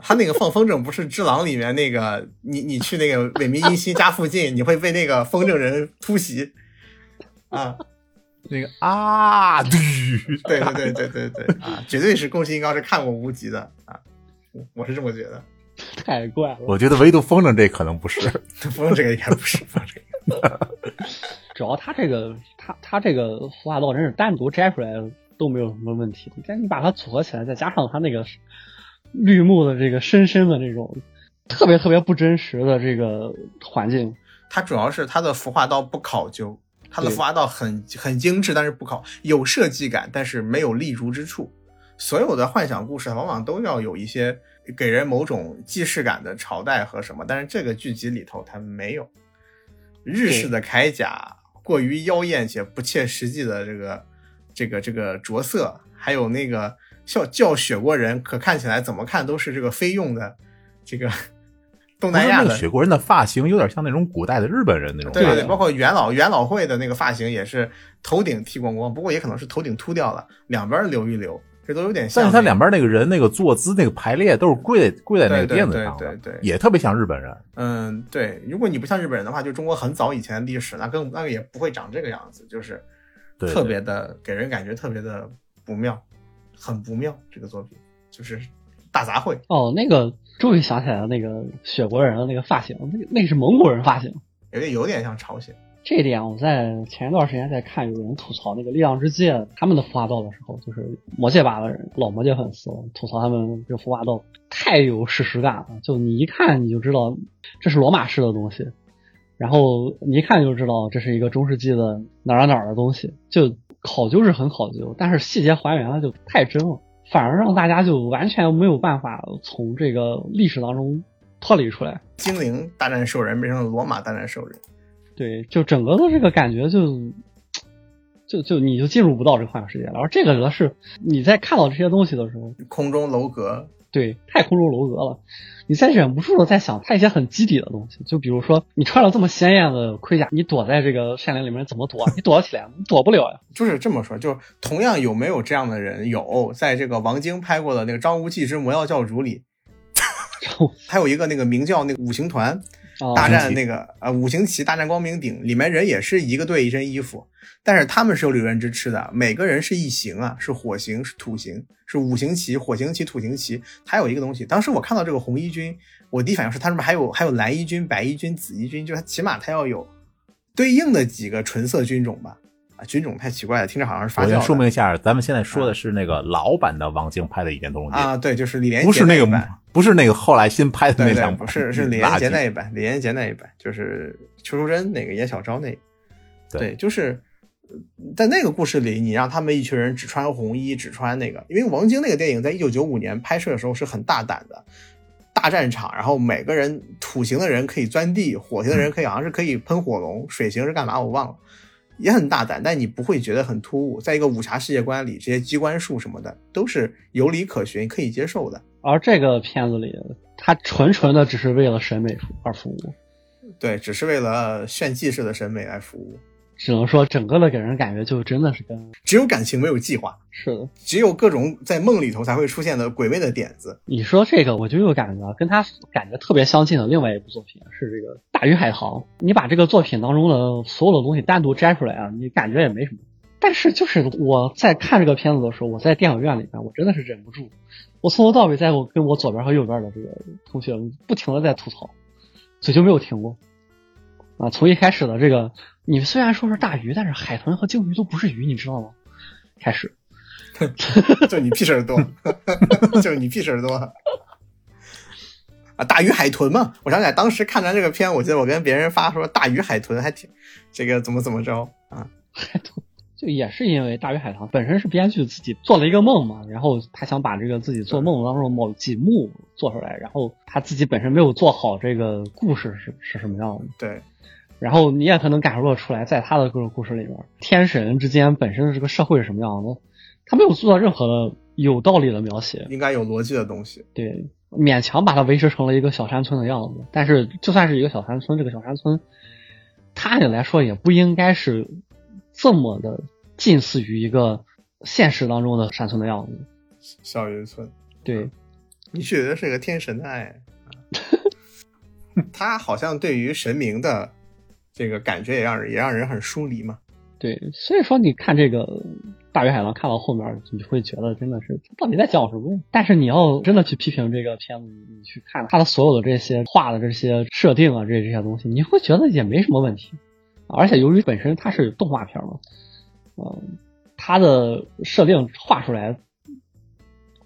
他那个放风筝不是《只狼》里面那个，你你去那个伟明一心家附近，你会被那个风筝人突袭，啊，那个啊，对对对对对对啊，绝对是宫崎英高是看过无极的啊，我是这么觉得，太怪了，我觉得唯独风筝这可能不是，风筝这个应该不是，风筝这个。主要他这个，他他这个孵化道真是单独摘出来都没有什么问题，但你把它组合起来，再加上他那个绿幕的这个深深的这种特别特别不真实的这个环境，它主要是它的服化道不考究，它的服化道很很精致，但是不考有设计感，但是没有立足之处。所有的幻想故事往往都要有一些给人某种既视感的朝代和什么，但是这个剧集里头它没有日式的铠甲。过于妖艳且不切实际的这个这个这个着色，还有那个叫叫雪国人，可看起来怎么看都是这个非用的这个东南亚的雪国人的发型有点像那种古代的日本人那种。对对对，包括元老元老会的那个发型也是头顶剃光光，不过也可能是头顶秃掉了，两边留一留，这都有点像。但是他两边那个人那个坐姿那个排列都是跪跪在那个垫子上，对对对，也特别像日本人。嗯，对，如果你不像日本人的话，就中国很早以前的历史，那更那个也不会长这个样子，就是特别的给人感觉特别的不妙，很不妙。这个作品就是大杂烩。哦，那个终于想起来了，那个雪国人的那个发型，那那是蒙古人发型，有点有点像朝鲜。这点我在前一段时间在看有人吐槽那个力量之戒他们的孵化道的时候，就是魔戒吧的人老魔戒粉丝吐槽他们这孵化道太有史实感了，就你一看你就知道这是罗马式的东西，然后你一看就知道这是一个中世纪的哪儿哪儿的东西，就考究是很考究，但是细节还原了就太真了，反而让大家就完全没有办法从这个历史当中脱离出来。精灵大战兽人变成了罗马大战兽人。对，就整个的这个感觉，就就就你就进入不到这个幻想世界了。而这个则是你在看到这些东西的时候，空中楼阁对，太空中楼阁了。你再忍不住的在想他一些很基底的东西，就比如说你穿了这么鲜艳的盔甲，你躲在这个山林里面怎么躲？你躲得起来吗？你躲不了呀。就是这么说，就是同样有没有这样的人？有，在这个王晶拍过的那个《张无忌之魔药教主》里，还有一个那个名叫那个五行团。大战那个呃五行旗大战光明顶里面人也是一个队一身衣服，但是他们是有理论支持的，每个人是一行啊，是火行是土行是五行旗火行旗土行旗，还有一个东西，当时我看到这个红衣军，我第一反应是他上面还有还有蓝衣军白衣军紫衣军，就是起码他要有对应的几个纯色军种吧。啊，军种太奇怪了，听着好像是发酵。我先说明一下，咱们现在说的是那个老版的王晶拍的《倚天屠龙记》啊，对，就是李连杰不是那个版，不是那个后来新拍的那两部是是李连杰那一版，李连杰那一版就是邱淑贞那个严小昭那，对，就是在那个故事里，你让他们一群人只穿红衣，只穿那个，因为王晶那个电影在一九九五年拍摄的时候是很大胆的，大战场，然后每个人土型的人可以钻地，火型的人可以好像是可以喷火龙，水型是干嘛我忘了。也很大胆，但你不会觉得很突兀。在一个武侠世界观里，这些机关术什么的都是有理可循、可以接受的。而这个片子里，它纯纯的只是为了审美而服务，对，只是为了炫技式的审美来服务。只能说，整个的给人感觉就真的是跟只有感情没有计划，是的，只有各种在梦里头才会出现的鬼魅的点子。你说这个，我就有感觉，跟他感觉特别相近的另外一部作品是这个《大鱼海棠》。你把这个作品当中的所有的东西单独摘出来啊，你感觉也没什么。但是就是我在看这个片子的时候，我在电影院里面，我真的是忍不住，我从头到尾在我跟我左边和右边的这个同学不停的在吐槽，嘴就没有停过。啊，从一开始的这个，你虽然说是大鱼，但是海豚和鲸鱼都不是鱼，你知道吗？开始，就你屁事儿多，就你屁事儿多啊！大鱼海豚嘛，我想起来当时看咱这个片，我记得我跟别人发说大鱼海豚还挺这个怎么怎么着啊？海豚就也是因为大鱼海棠本身是编剧自己做了一个梦嘛，然后他想把这个自己做梦当中某几幕做出来，然后他自己本身没有做好这个故事是是什么样的？对。然后你也可能感受得出来，在他的各种故事里面，天神之间本身的这个社会是什么样的，他没有做到任何的有道理的描写，应该有逻辑的东西。对，勉强把它维持成了一个小山村的样子。但是就算是一个小山村，这个小山村，它按理来说也不应该是这么的近似于一个现实当中的山村的样子。小渔村，对，你觉得是个天神的爱，他好像对于神明的。这个感觉也让人也让人很疏离嘛。对，所以说你看这个《大鱼海棠》，看到后面你会觉得真的是到底在讲什么？但是你要真的去批评这个片子，你去看他的所有的这些画的这些设定啊，这这些东西，你会觉得也没什么问题。而且由于本身它是动画片嘛，嗯，它的设定画出来，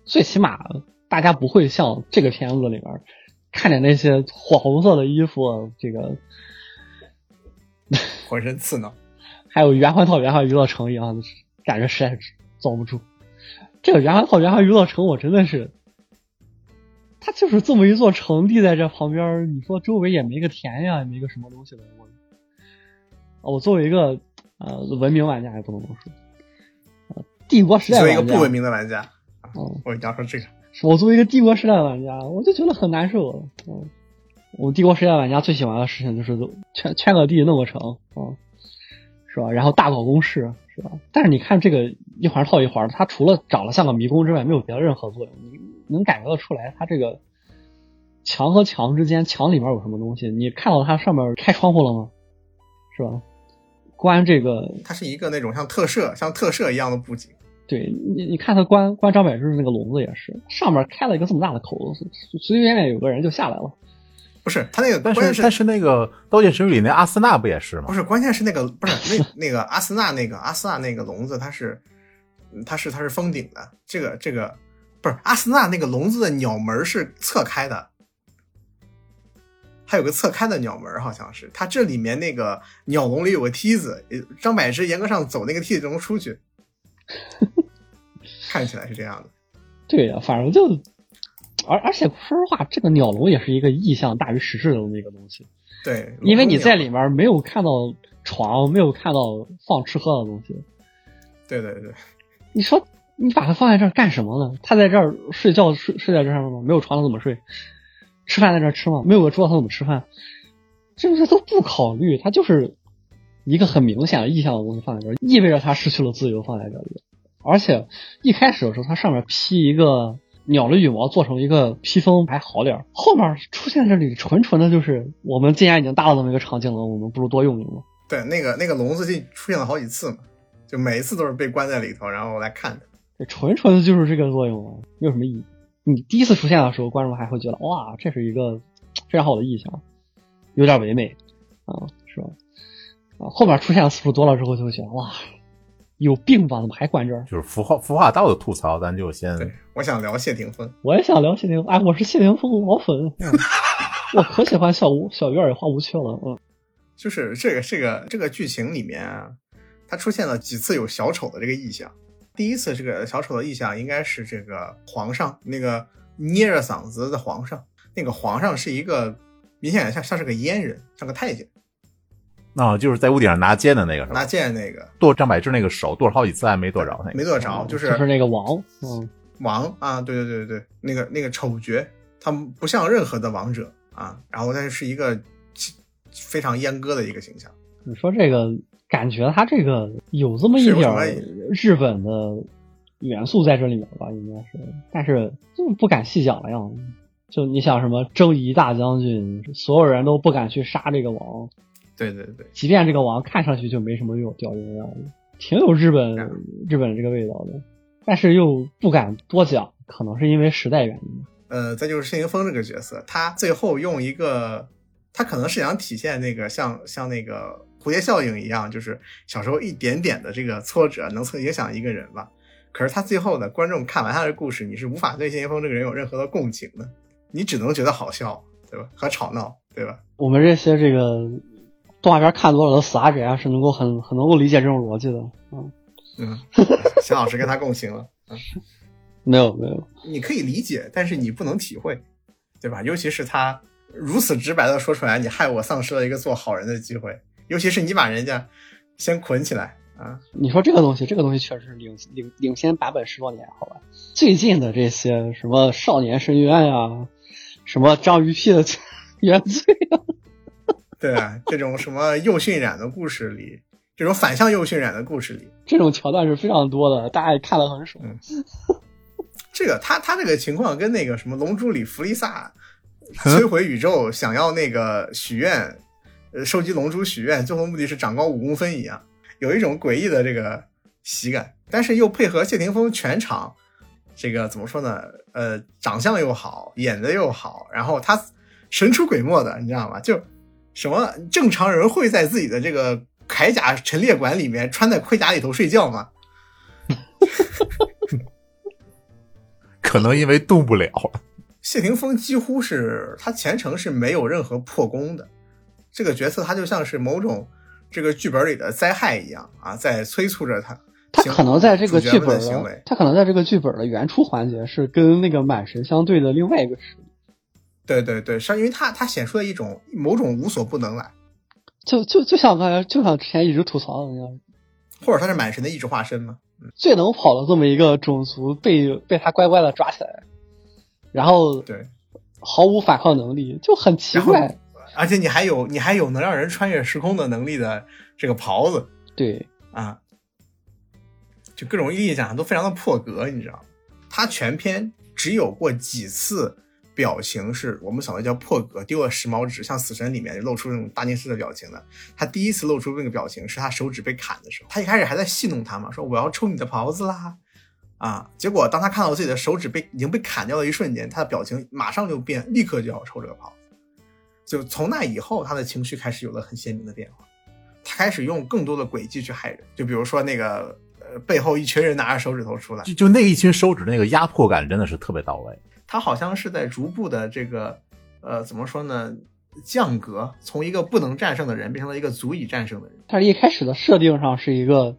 最起码大家不会像这个片子里边看见那些火红色的衣服，这个。浑身刺挠，还有圆环套圆环娱乐城一样，感觉实在是遭不住。这个圆环套圆环娱乐城，我真的是，它就是这么一座城立在这旁边，你说周围也没个田呀，也没个什么东西的。我，我作为一个呃文明玩家也不能这么说，呃帝国时代作为一个不文明的玩家，嗯，我要说这个，我作为一个帝国时代玩家，我就觉得很难受，嗯。我帝国时代玩家最喜欢的事情就是圈圈个地弄个城啊，是吧？然后大搞攻势，是吧？但是你看这个一环套一环，它除了长得像个迷宫之外，没有别的任何作用。你能感觉得出来，它这个墙和墙之间，墙里面有什么东西？你看到它上面开窗户了吗？是吧？关这个，它是一个那种像特摄、像特摄一样的布景。对你，你看他关关张柏芝那个笼子也是，上面开了一个这么大的口子，随随便便有个人就下来了。不是他那个，但是但是那个《刀剑神域》里那阿斯纳不也是吗？不是，关键是那个不是那那个阿斯纳那个阿斯纳那个笼子，它是它是它是封顶的。这个这个不是阿斯纳那个笼子的鸟门是侧开的，还有个侧开的鸟门，好像是。它这里面那个鸟笼里有个梯子，张柏芝严格上走那个梯子就能出去，看起来是这样的。对呀，反正就。而而且说实话，这个鸟笼也是一个意象大于实质的那个东西。对，因为你在里面没有看到床，没有看到放吃喝的东西。对对对。你说你把它放在这儿干什么呢？他在这儿睡觉睡睡在这上面吗？没有床他怎么睡？吃饭在这儿吃吗？没有个桌子他怎么吃饭？这些都不考虑，他就是一个很明显的意向的东西放在这儿，意味着他失去了自由放在这里。而且一开始的时候，它上面披一个鸟的羽毛做成一个披风还好点儿，后面出现这里纯纯的就是我们既然已经搭了这么一个场景了，我们不如多用用。对，那个那个笼子就出现了好几次嘛，就每一次都是被关在里头，然后来看的。这纯纯的就是这个作用啊，没有什么意义。你第一次出现的时候，观众还会觉得哇，这是一个非常好的意象，有点唯美啊，是吧？啊，后面出现的次数多了之后，就会觉得哇，有病吧？怎么还关这儿？就是孵化孵化道的吐槽，咱就先。对，我想聊谢霆锋，我也想聊谢霆锋。哎，我是谢霆锋老粉，我可喜欢小吴小鱼儿花无缺了。嗯，就是这个这个这个剧情里面啊，它出现了几次有小丑的这个意象。第一次这个小丑的意象应该是这个皇上，那个捏着嗓子的皇上，那个皇上是一个明显像像是个阉人，像个太监。啊，就是在屋顶上拿剑的那个，拿剑那个剁张柏芝那个手剁了好几次还没剁着，那没剁着，就是就是那个王，嗯，王啊，对对对对对，那个那个丑角，他不像任何的王者啊，然后但是是一个非常阉割的一个形象。你说这个。感觉他这个有这么一点日本的元素在这里面吧，应该是，但是就不敢细讲了呀。就你想什么征夷大将军，所有人都不敢去杀这个王。对对对，即便这个王看上去就没什么用，屌用的样子，挺有日本日本这个味道的，但是又不敢多讲，可能是因为时代原因。呃，再就是谢霆锋这个角色，他最后用一个，他可能是想体现那个像像那个。蝴蝶效应一样，就是小时候一点点的这个挫折能影响一个人吧。可是他最后的观众看完他的故事，你是无法对谢霆锋这个人有任何的共情的，你只能觉得好笑，对吧？和吵闹，对吧？我们这些这个动画片看多了的死阿宅啊，是能够很很能够理解这种逻辑的。嗯嗯，邢老师跟他共情了。嗯，没有没有，你可以理解，但是你不能体会，对吧？尤其是他如此直白的说出来，你害我丧失了一个做好人的机会。尤其是你把人家先捆起来啊！你说这个东西，这个东西确实是领领领先版本十多年，好吧？最近的这些什么少年深渊呀，什么章鱼屁的原罪啊，对啊，这种什么又渲染的故事里，这种反向又渲染的故事里，这种桥段是非常多的，大家也看得很爽。这个他他这个情况跟那个什么龙珠里弗利萨摧毁宇宙想要那个许愿。呃，收集龙珠许愿，最后目的是长高五公分一样，有一种诡异的这个喜感，但是又配合谢霆锋全场这个怎么说呢？呃，长相又好，演的又好，然后他神出鬼没的，你知道吗？就什么正常人会在自己的这个铠甲陈列馆里面穿在盔甲里头睡觉吗？可能因为动不了。谢霆锋几乎是他全程是没有任何破功的。这个角色他就像是某种这个剧本里的灾害一样啊，在催促着他。他可能在这个剧本的行为，他可能在这个剧本的原初环节是跟那个满神相对的另外一个实力。对对对，是因为他他显出了一种某种无所不能来，就就就像刚才就像之前一直吐槽的那样，或者他是满神的意志化身吗？最能跑的这么一个种族被被他乖乖的抓起来，然后对毫无反抗能力，就很奇怪。而且你还有你还有能让人穿越时空的能力的这个袍子，对啊，就各种意义上都非常的破格，你知道吗？他全篇只有过几次表情是我们所谓叫破格，丢了时髦纸，像死神里面露出那种大逆式的表情的。他第一次露出那个表情是他手指被砍的时候，他一开始还在戏弄他嘛，说我要抽你的袍子啦，啊，结果当他看到自己的手指被已经被砍掉的一瞬间，他的表情马上就变，立刻就要抽这个袍。就从那以后，他的情绪开始有了很鲜明的变化，他开始用更多的诡计去害人。就比如说那个，呃，背后一群人拿着手指头出来，就就那一群手指那个压迫感真的是特别到位。他好像是在逐步的这个，呃，怎么说呢，降格，从一个不能战胜的人变成了一个足以战胜的人。但是一开始的设定上是一个，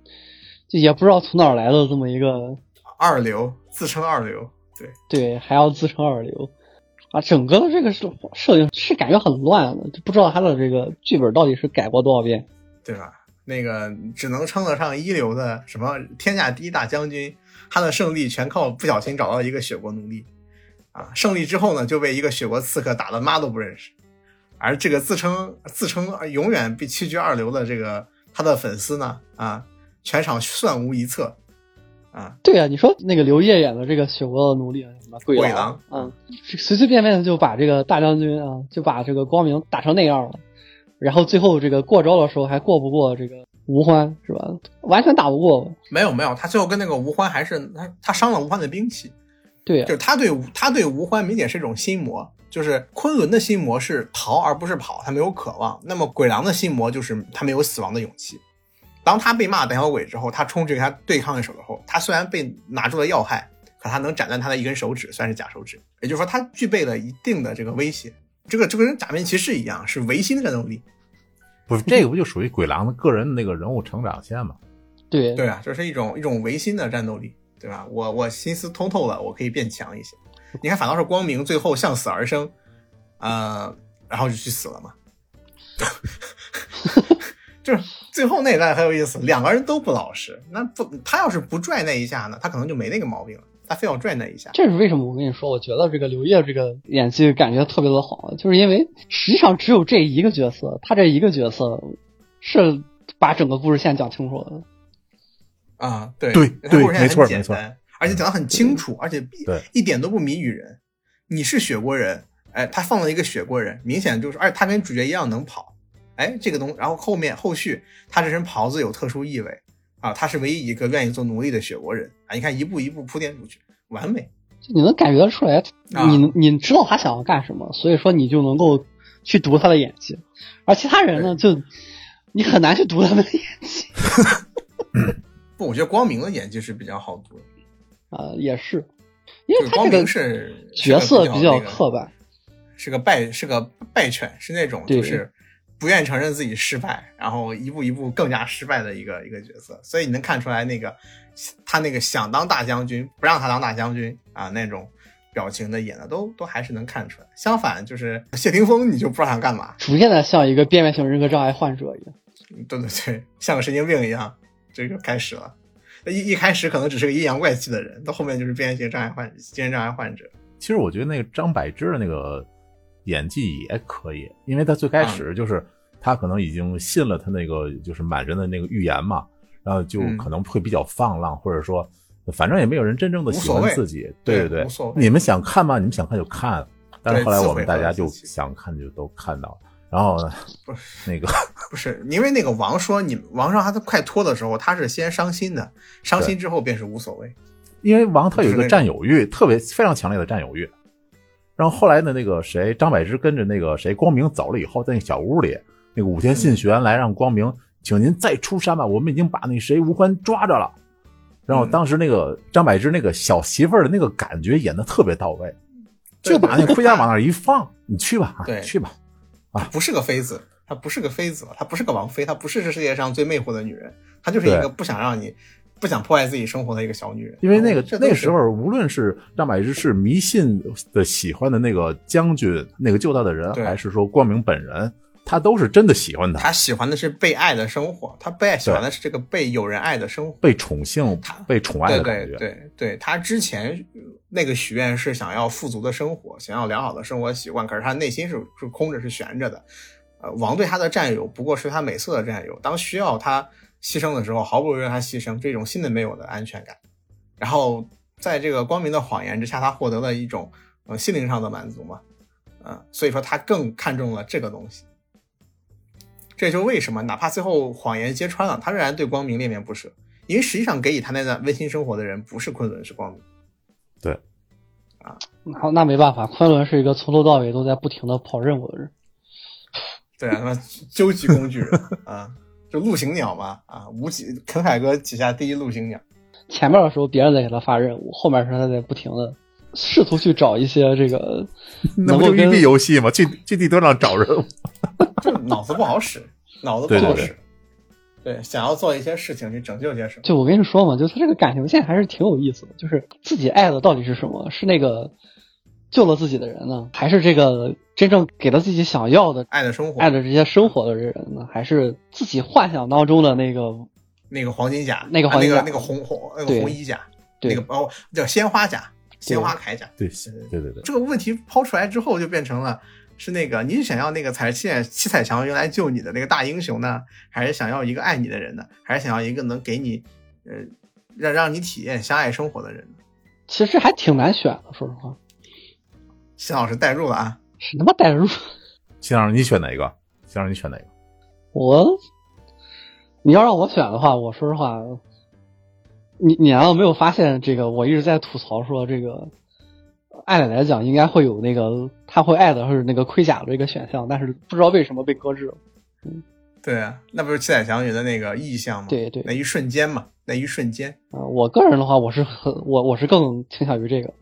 就也不知道从哪儿来的这么一个二流，自称二流，对对，还要自称二流。啊，整个的这个设设定是感觉很乱的，就不知道他的这个剧本到底是改过多少遍，对吧？那个只能称得上一流的什么天下第一大将军，他的胜利全靠不小心找到一个雪国奴隶，啊，胜利之后呢，就被一个雪国刺客打得妈都不认识，而这个自称自称永远被屈居二流的这个他的粉丝呢，啊，全场算无一策，啊，对啊，你说那个刘烨演的这个雪国的奴隶什么鬼狼，嗯，随随便便的就把这个大将军啊，就把这个光明打成那样了。然后最后这个过招的时候还过不过这个吴欢是吧？完全打不过。没有没有，他最后跟那个吴欢还是他他伤了吴欢的兵器。对，就是他对他对吴欢明显是一种心魔，就是昆仑的心魔是逃而不是跑，他没有渴望。那么鬼狼的心魔就是他没有死亡的勇气。当他被骂胆小鬼之后，他冲去跟他对抗的时候，他虽然被拿住了要害，可他能斩断他的一根手指，算是假手指。也就是说，他具备了一定的这个威胁。这个就跟假面骑士一样，是维新的战斗力。不是这个不就属于鬼狼的个人的那个人物成长线吗？对对啊，这是一种一种维新的战斗力，对吧？我我心思通透了，我可以变强一些。你看，反倒是光明最后向死而生，呃，然后就去死了嘛。就是最后那一段很有意思，两个人都不老实。那不他要是不拽那一下呢，他可能就没那个毛病了。他非要拽那一下，这是为什么？我跟你说，我觉得这个刘烨这个演技感觉特别的好，就是因为实际上只有这一个角色，他这一个角色是把整个故事线讲清楚了。啊，对对对，没错没错，而且讲的很清楚，而且一点都不谜语人。你是雪国人，哎，他放了一个雪国人，明显就是，而且他跟主角一样能跑，哎，这个东，然后后面后续他这身袍子有特殊意味。啊，他是唯一一个愿意做奴隶的雪国人啊！你看，一步一步铺垫出去，完美。你能感觉得出来，你你知道他想要干什么，所以说你就能够去读他的演技。而其他人呢，就你很难去读他们的演技。不，我觉得光明的演技是比较好读的。啊，也是，因为他这个是角色比较刻板，是个败是个败犬，是那种就是。不愿意承认自己失败，然后一步一步更加失败的一个一个角色，所以你能看出来那个他那个想当大将军，不让他当大将军啊那种表情的演的都都还是能看出来。相反，就是谢霆锋，你就不知道想干嘛，逐渐的像一个边缘型人格障碍患者一样。对对对，像个神经病一样，这就开始了。一一开始可能只是个阴阳怪气的人，到后面就是边缘型障碍患精神障碍患者。其实我觉得那个张柏芝的那个。演技也可以，因为他最开始就是他可能已经信了他那个就是满人的那个预言嘛，然后就可能会比较放浪，或者说反正也没有人真正的喜欢自己，对对对，你们想看吗？你们想看就看，但是后来我们大家就想看就都看到了，然后呢，不是那个不是因为那个王说你王上他都快脱的时候，他是先伤心的，伤心之后便是无所谓，因为王他有一个占有欲，特别非常强烈的占有欲。然后后来呢那个谁，张柏芝跟着那个谁，光明走了以后，在那小屋里，那个武田信玄来让光明，请您再出山吧，我们已经把那谁吴欢抓着了。然后当时那个张柏芝那个小媳妇儿的那个感觉演的特别到位，就把那盔甲往那一放，你去吧，对，去吧，啊，不是个妃子，她不是个妃子，她不是个王妃，她不是这世界上最魅惑的女人，她就是一个不想让你。不想破坏自己生活的一个小女人，因为那个那个时候，无论是张柏芝是迷信的喜欢的那个将军，那个救他的人，还是说光明本人，他都是真的喜欢他。他喜欢的是被爱的生活，他被爱喜欢的是这个被有人爱的生活，被宠幸，被宠爱的感觉。对对对，他之前那个许愿是想要富足的生活，想要良好的生活习惯，可是他内心是是空着，是悬着的。呃，王对他的占有不过是他美色的占有，当需要他。牺牲的时候，毫不犹豫让他牺牲，这种新的没有的安全感。然后在这个光明的谎言之下，他获得了一种呃心灵上的满足嘛，嗯，所以说他更看重了这个东西。这就为什么哪怕最后谎言揭穿了，他仍然对光明恋恋不舍，因为实际上给予他那段温馨生活的人不是昆仑，是光明。对，啊，好，那没办法，昆仑是一个从头到尾都在不停的跑任务的人。对啊，他妈究极工具人 啊。就陆行鸟嘛，啊，吴起肯海哥旗下第一陆行鸟。前面的时候别人在给他发任务，后面时候他在不停的试图去找一些这个。那不就育碧游戏吗？去去地图上找任务，就脑子不好使，脑子不好使。对，想要做一些事情去拯救些什么。就我跟你说嘛，就他这个感情线还是挺有意思的。就是自己爱的到底是什么？是那个救了自己的人呢？还是这个真正给了自己想要的爱的生活，爱的这些生活的人呢？还是自己幻想当中的那个那个黄金甲，那个黄金甲那个那个红红那个红衣甲，那个哦叫鲜花甲，鲜花铠甲。对对对对，这个问题抛出来之后，就变成了是那个你是想要那个彩七七彩墙用来救你的那个大英雄呢，还是想要一个爱你的人呢？还是想要一个能给你呃让让你体验相爱生活的人？其实还挺难选的，说实话。辛老师代入了啊！是他妈代入。新老师，你选哪一个？新老师，你选哪个？我，你要让我选的话，我说实话，你你难道没有发现这个？我一直在吐槽说，这个按理来讲应该会有那个他会爱的是那个盔甲的这个选项，但是不知道为什么被搁置了。嗯，对啊，那不是七彩祥云的那个意象吗？对对，那一瞬间嘛，那一瞬间啊，我个人的话，我是很我我是更倾向于这个。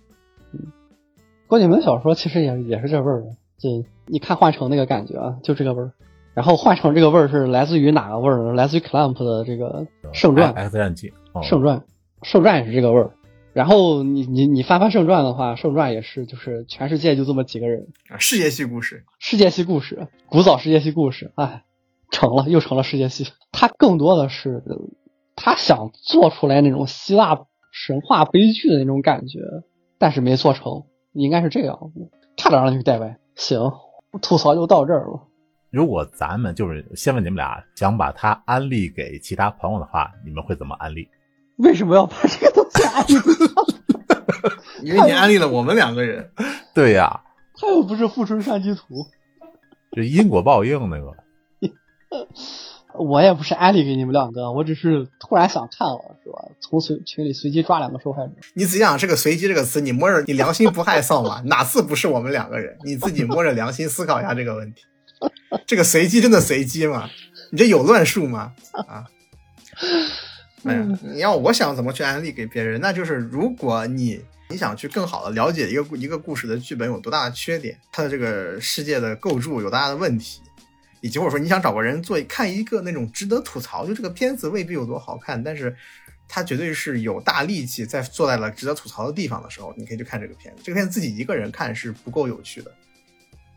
嗯，郭敬明小说其实也也是这味儿的，就你看幻城那个感觉啊，就这个味儿。然后幻城这个味儿是来自于哪个味儿呢？来自于 Clamp 的这个圣传 X 战记，圣传，圣传也是这个味儿。然后你你你翻翻圣传的话，圣传也是就是全世界就这么几个人啊，世界系故事，世界系故事，古早世界系故事，哎，成了又成了世界系。他更多的是他想做出来那种希腊神话悲剧的那种感觉，但是没做成，应该是这样，差点让你带歪。行，吐槽就到这儿了。如果咱们就是先问你们俩，想把它安利给其他朋友的话，你们会怎么安利？为什么要把这个东西安利？因为你安利了我们两个人。对呀，他又不是富春山居图，这因果报应那个。我也不是安利给你们两个，我只是突然想看了，是吧？从随群里随机抓两个受害者。你仔细想，这个“随机”这个词，你摸着你良心不害臊吗？哪次不是我们两个人？你自己摸着良心思考一下这个问题。这个随机真的随机吗？你这有乱数吗？啊！哎呀，你要我想怎么去安利给别人，那就是如果你你想去更好的了解一个一个故事的剧本有多大的缺点，它的这个世界的构筑有多大的问题，以及或者说你想找个人做看一个那种值得吐槽，就这个片子未必有多好看，但是它绝对是有大力气在坐在了值得吐槽的地方的时候，你可以去看这个片子。这个片子自己一个人看是不够有趣的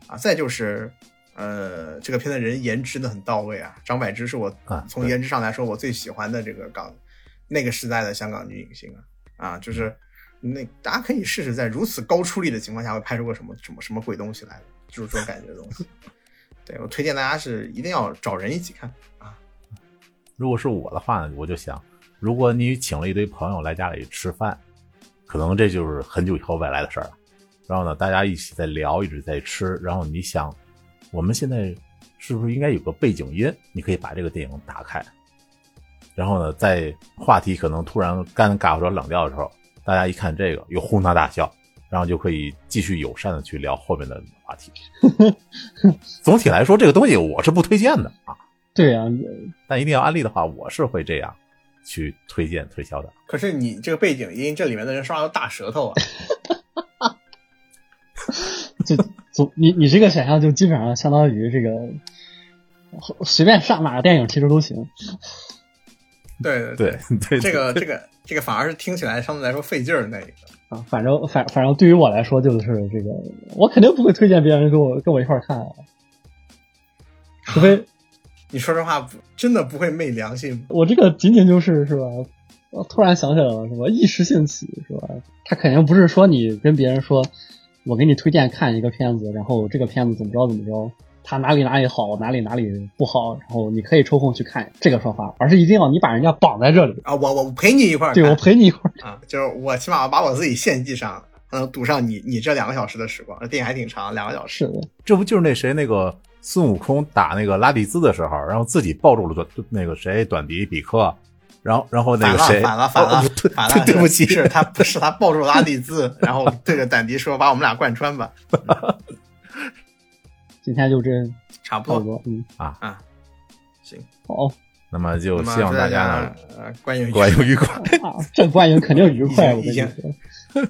啊！再就是。呃，这个片的人颜值的很到位啊。张柏芝是我从颜值上来说我最喜欢的这个港那个时代的香港女影星啊啊，就是那大家可以试试在如此高出力的情况下会拍出个什么什么什么鬼东西来，就是这种感觉的东西。对我推荐大家是一定要找人一起看啊。如果是我的话呢，我就想，如果你请了一堆朋友来家里吃饭，可能这就是很久以后未来的事儿了。然后呢，大家一起在聊，一直在吃，然后你想。我们现在是不是应该有个背景音？你可以把这个电影打开，然后呢，在话题可能突然尴尬或者冷掉的时候，大家一看这个，又哄堂大笑，然后就可以继续友善的去聊后面的话题。总体来说，这个东西我是不推荐的啊。对呀，但一定要安利的话，我是会这样去推荐推销的。可是你这个背景音，这里面的人刷的大舌头啊。就总你你这个选项就基本上相当于这个随便上哪个电影其实都行。对对对，这个这个这个反而是听起来相对来说费劲儿的那一个啊。反正反反正对于我来说就是这个，我肯定不会推荐别人跟我跟我一块看啊，除非你说实话不真的不会昧良心。我这个仅仅就是是吧？我突然想起来了，什么一时兴起是吧？他肯定不是说你跟别人说。我给你推荐看一个片子，然后这个片子怎么着怎么着，它哪里哪里好，哪里哪里不好，然后你可以抽空去看这个说法，而是一定要你把人家绑在这里啊！我我陪你一块儿，对我陪你一块儿啊，就是我起码把我自己献祭上，能赌上你你这两个小时的时光。这电影还挺长，两个小时。是的，这不就是那谁那个孙悟空打那个拉蒂兹的时候，然后自己抱住了短那个谁短笛比克。然后，然后那个谁，反了，反了，反了，对不起，是他，是他抱住拉蒂兹，然后对着短笛说：“把我们俩贯穿吧。”今天就这，差不多，嗯。啊。啊，行，好，那么就希望大家呃观影观影愉快，这观影肯定愉快。疫情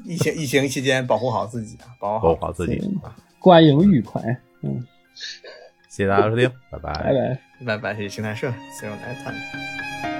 疫情 疫情期间保护好自己啊，保护好自己。啊，观影愉快，嗯，谢谢大家收听，拜拜。拜拜。拜，谢谢邢台社，See you next time。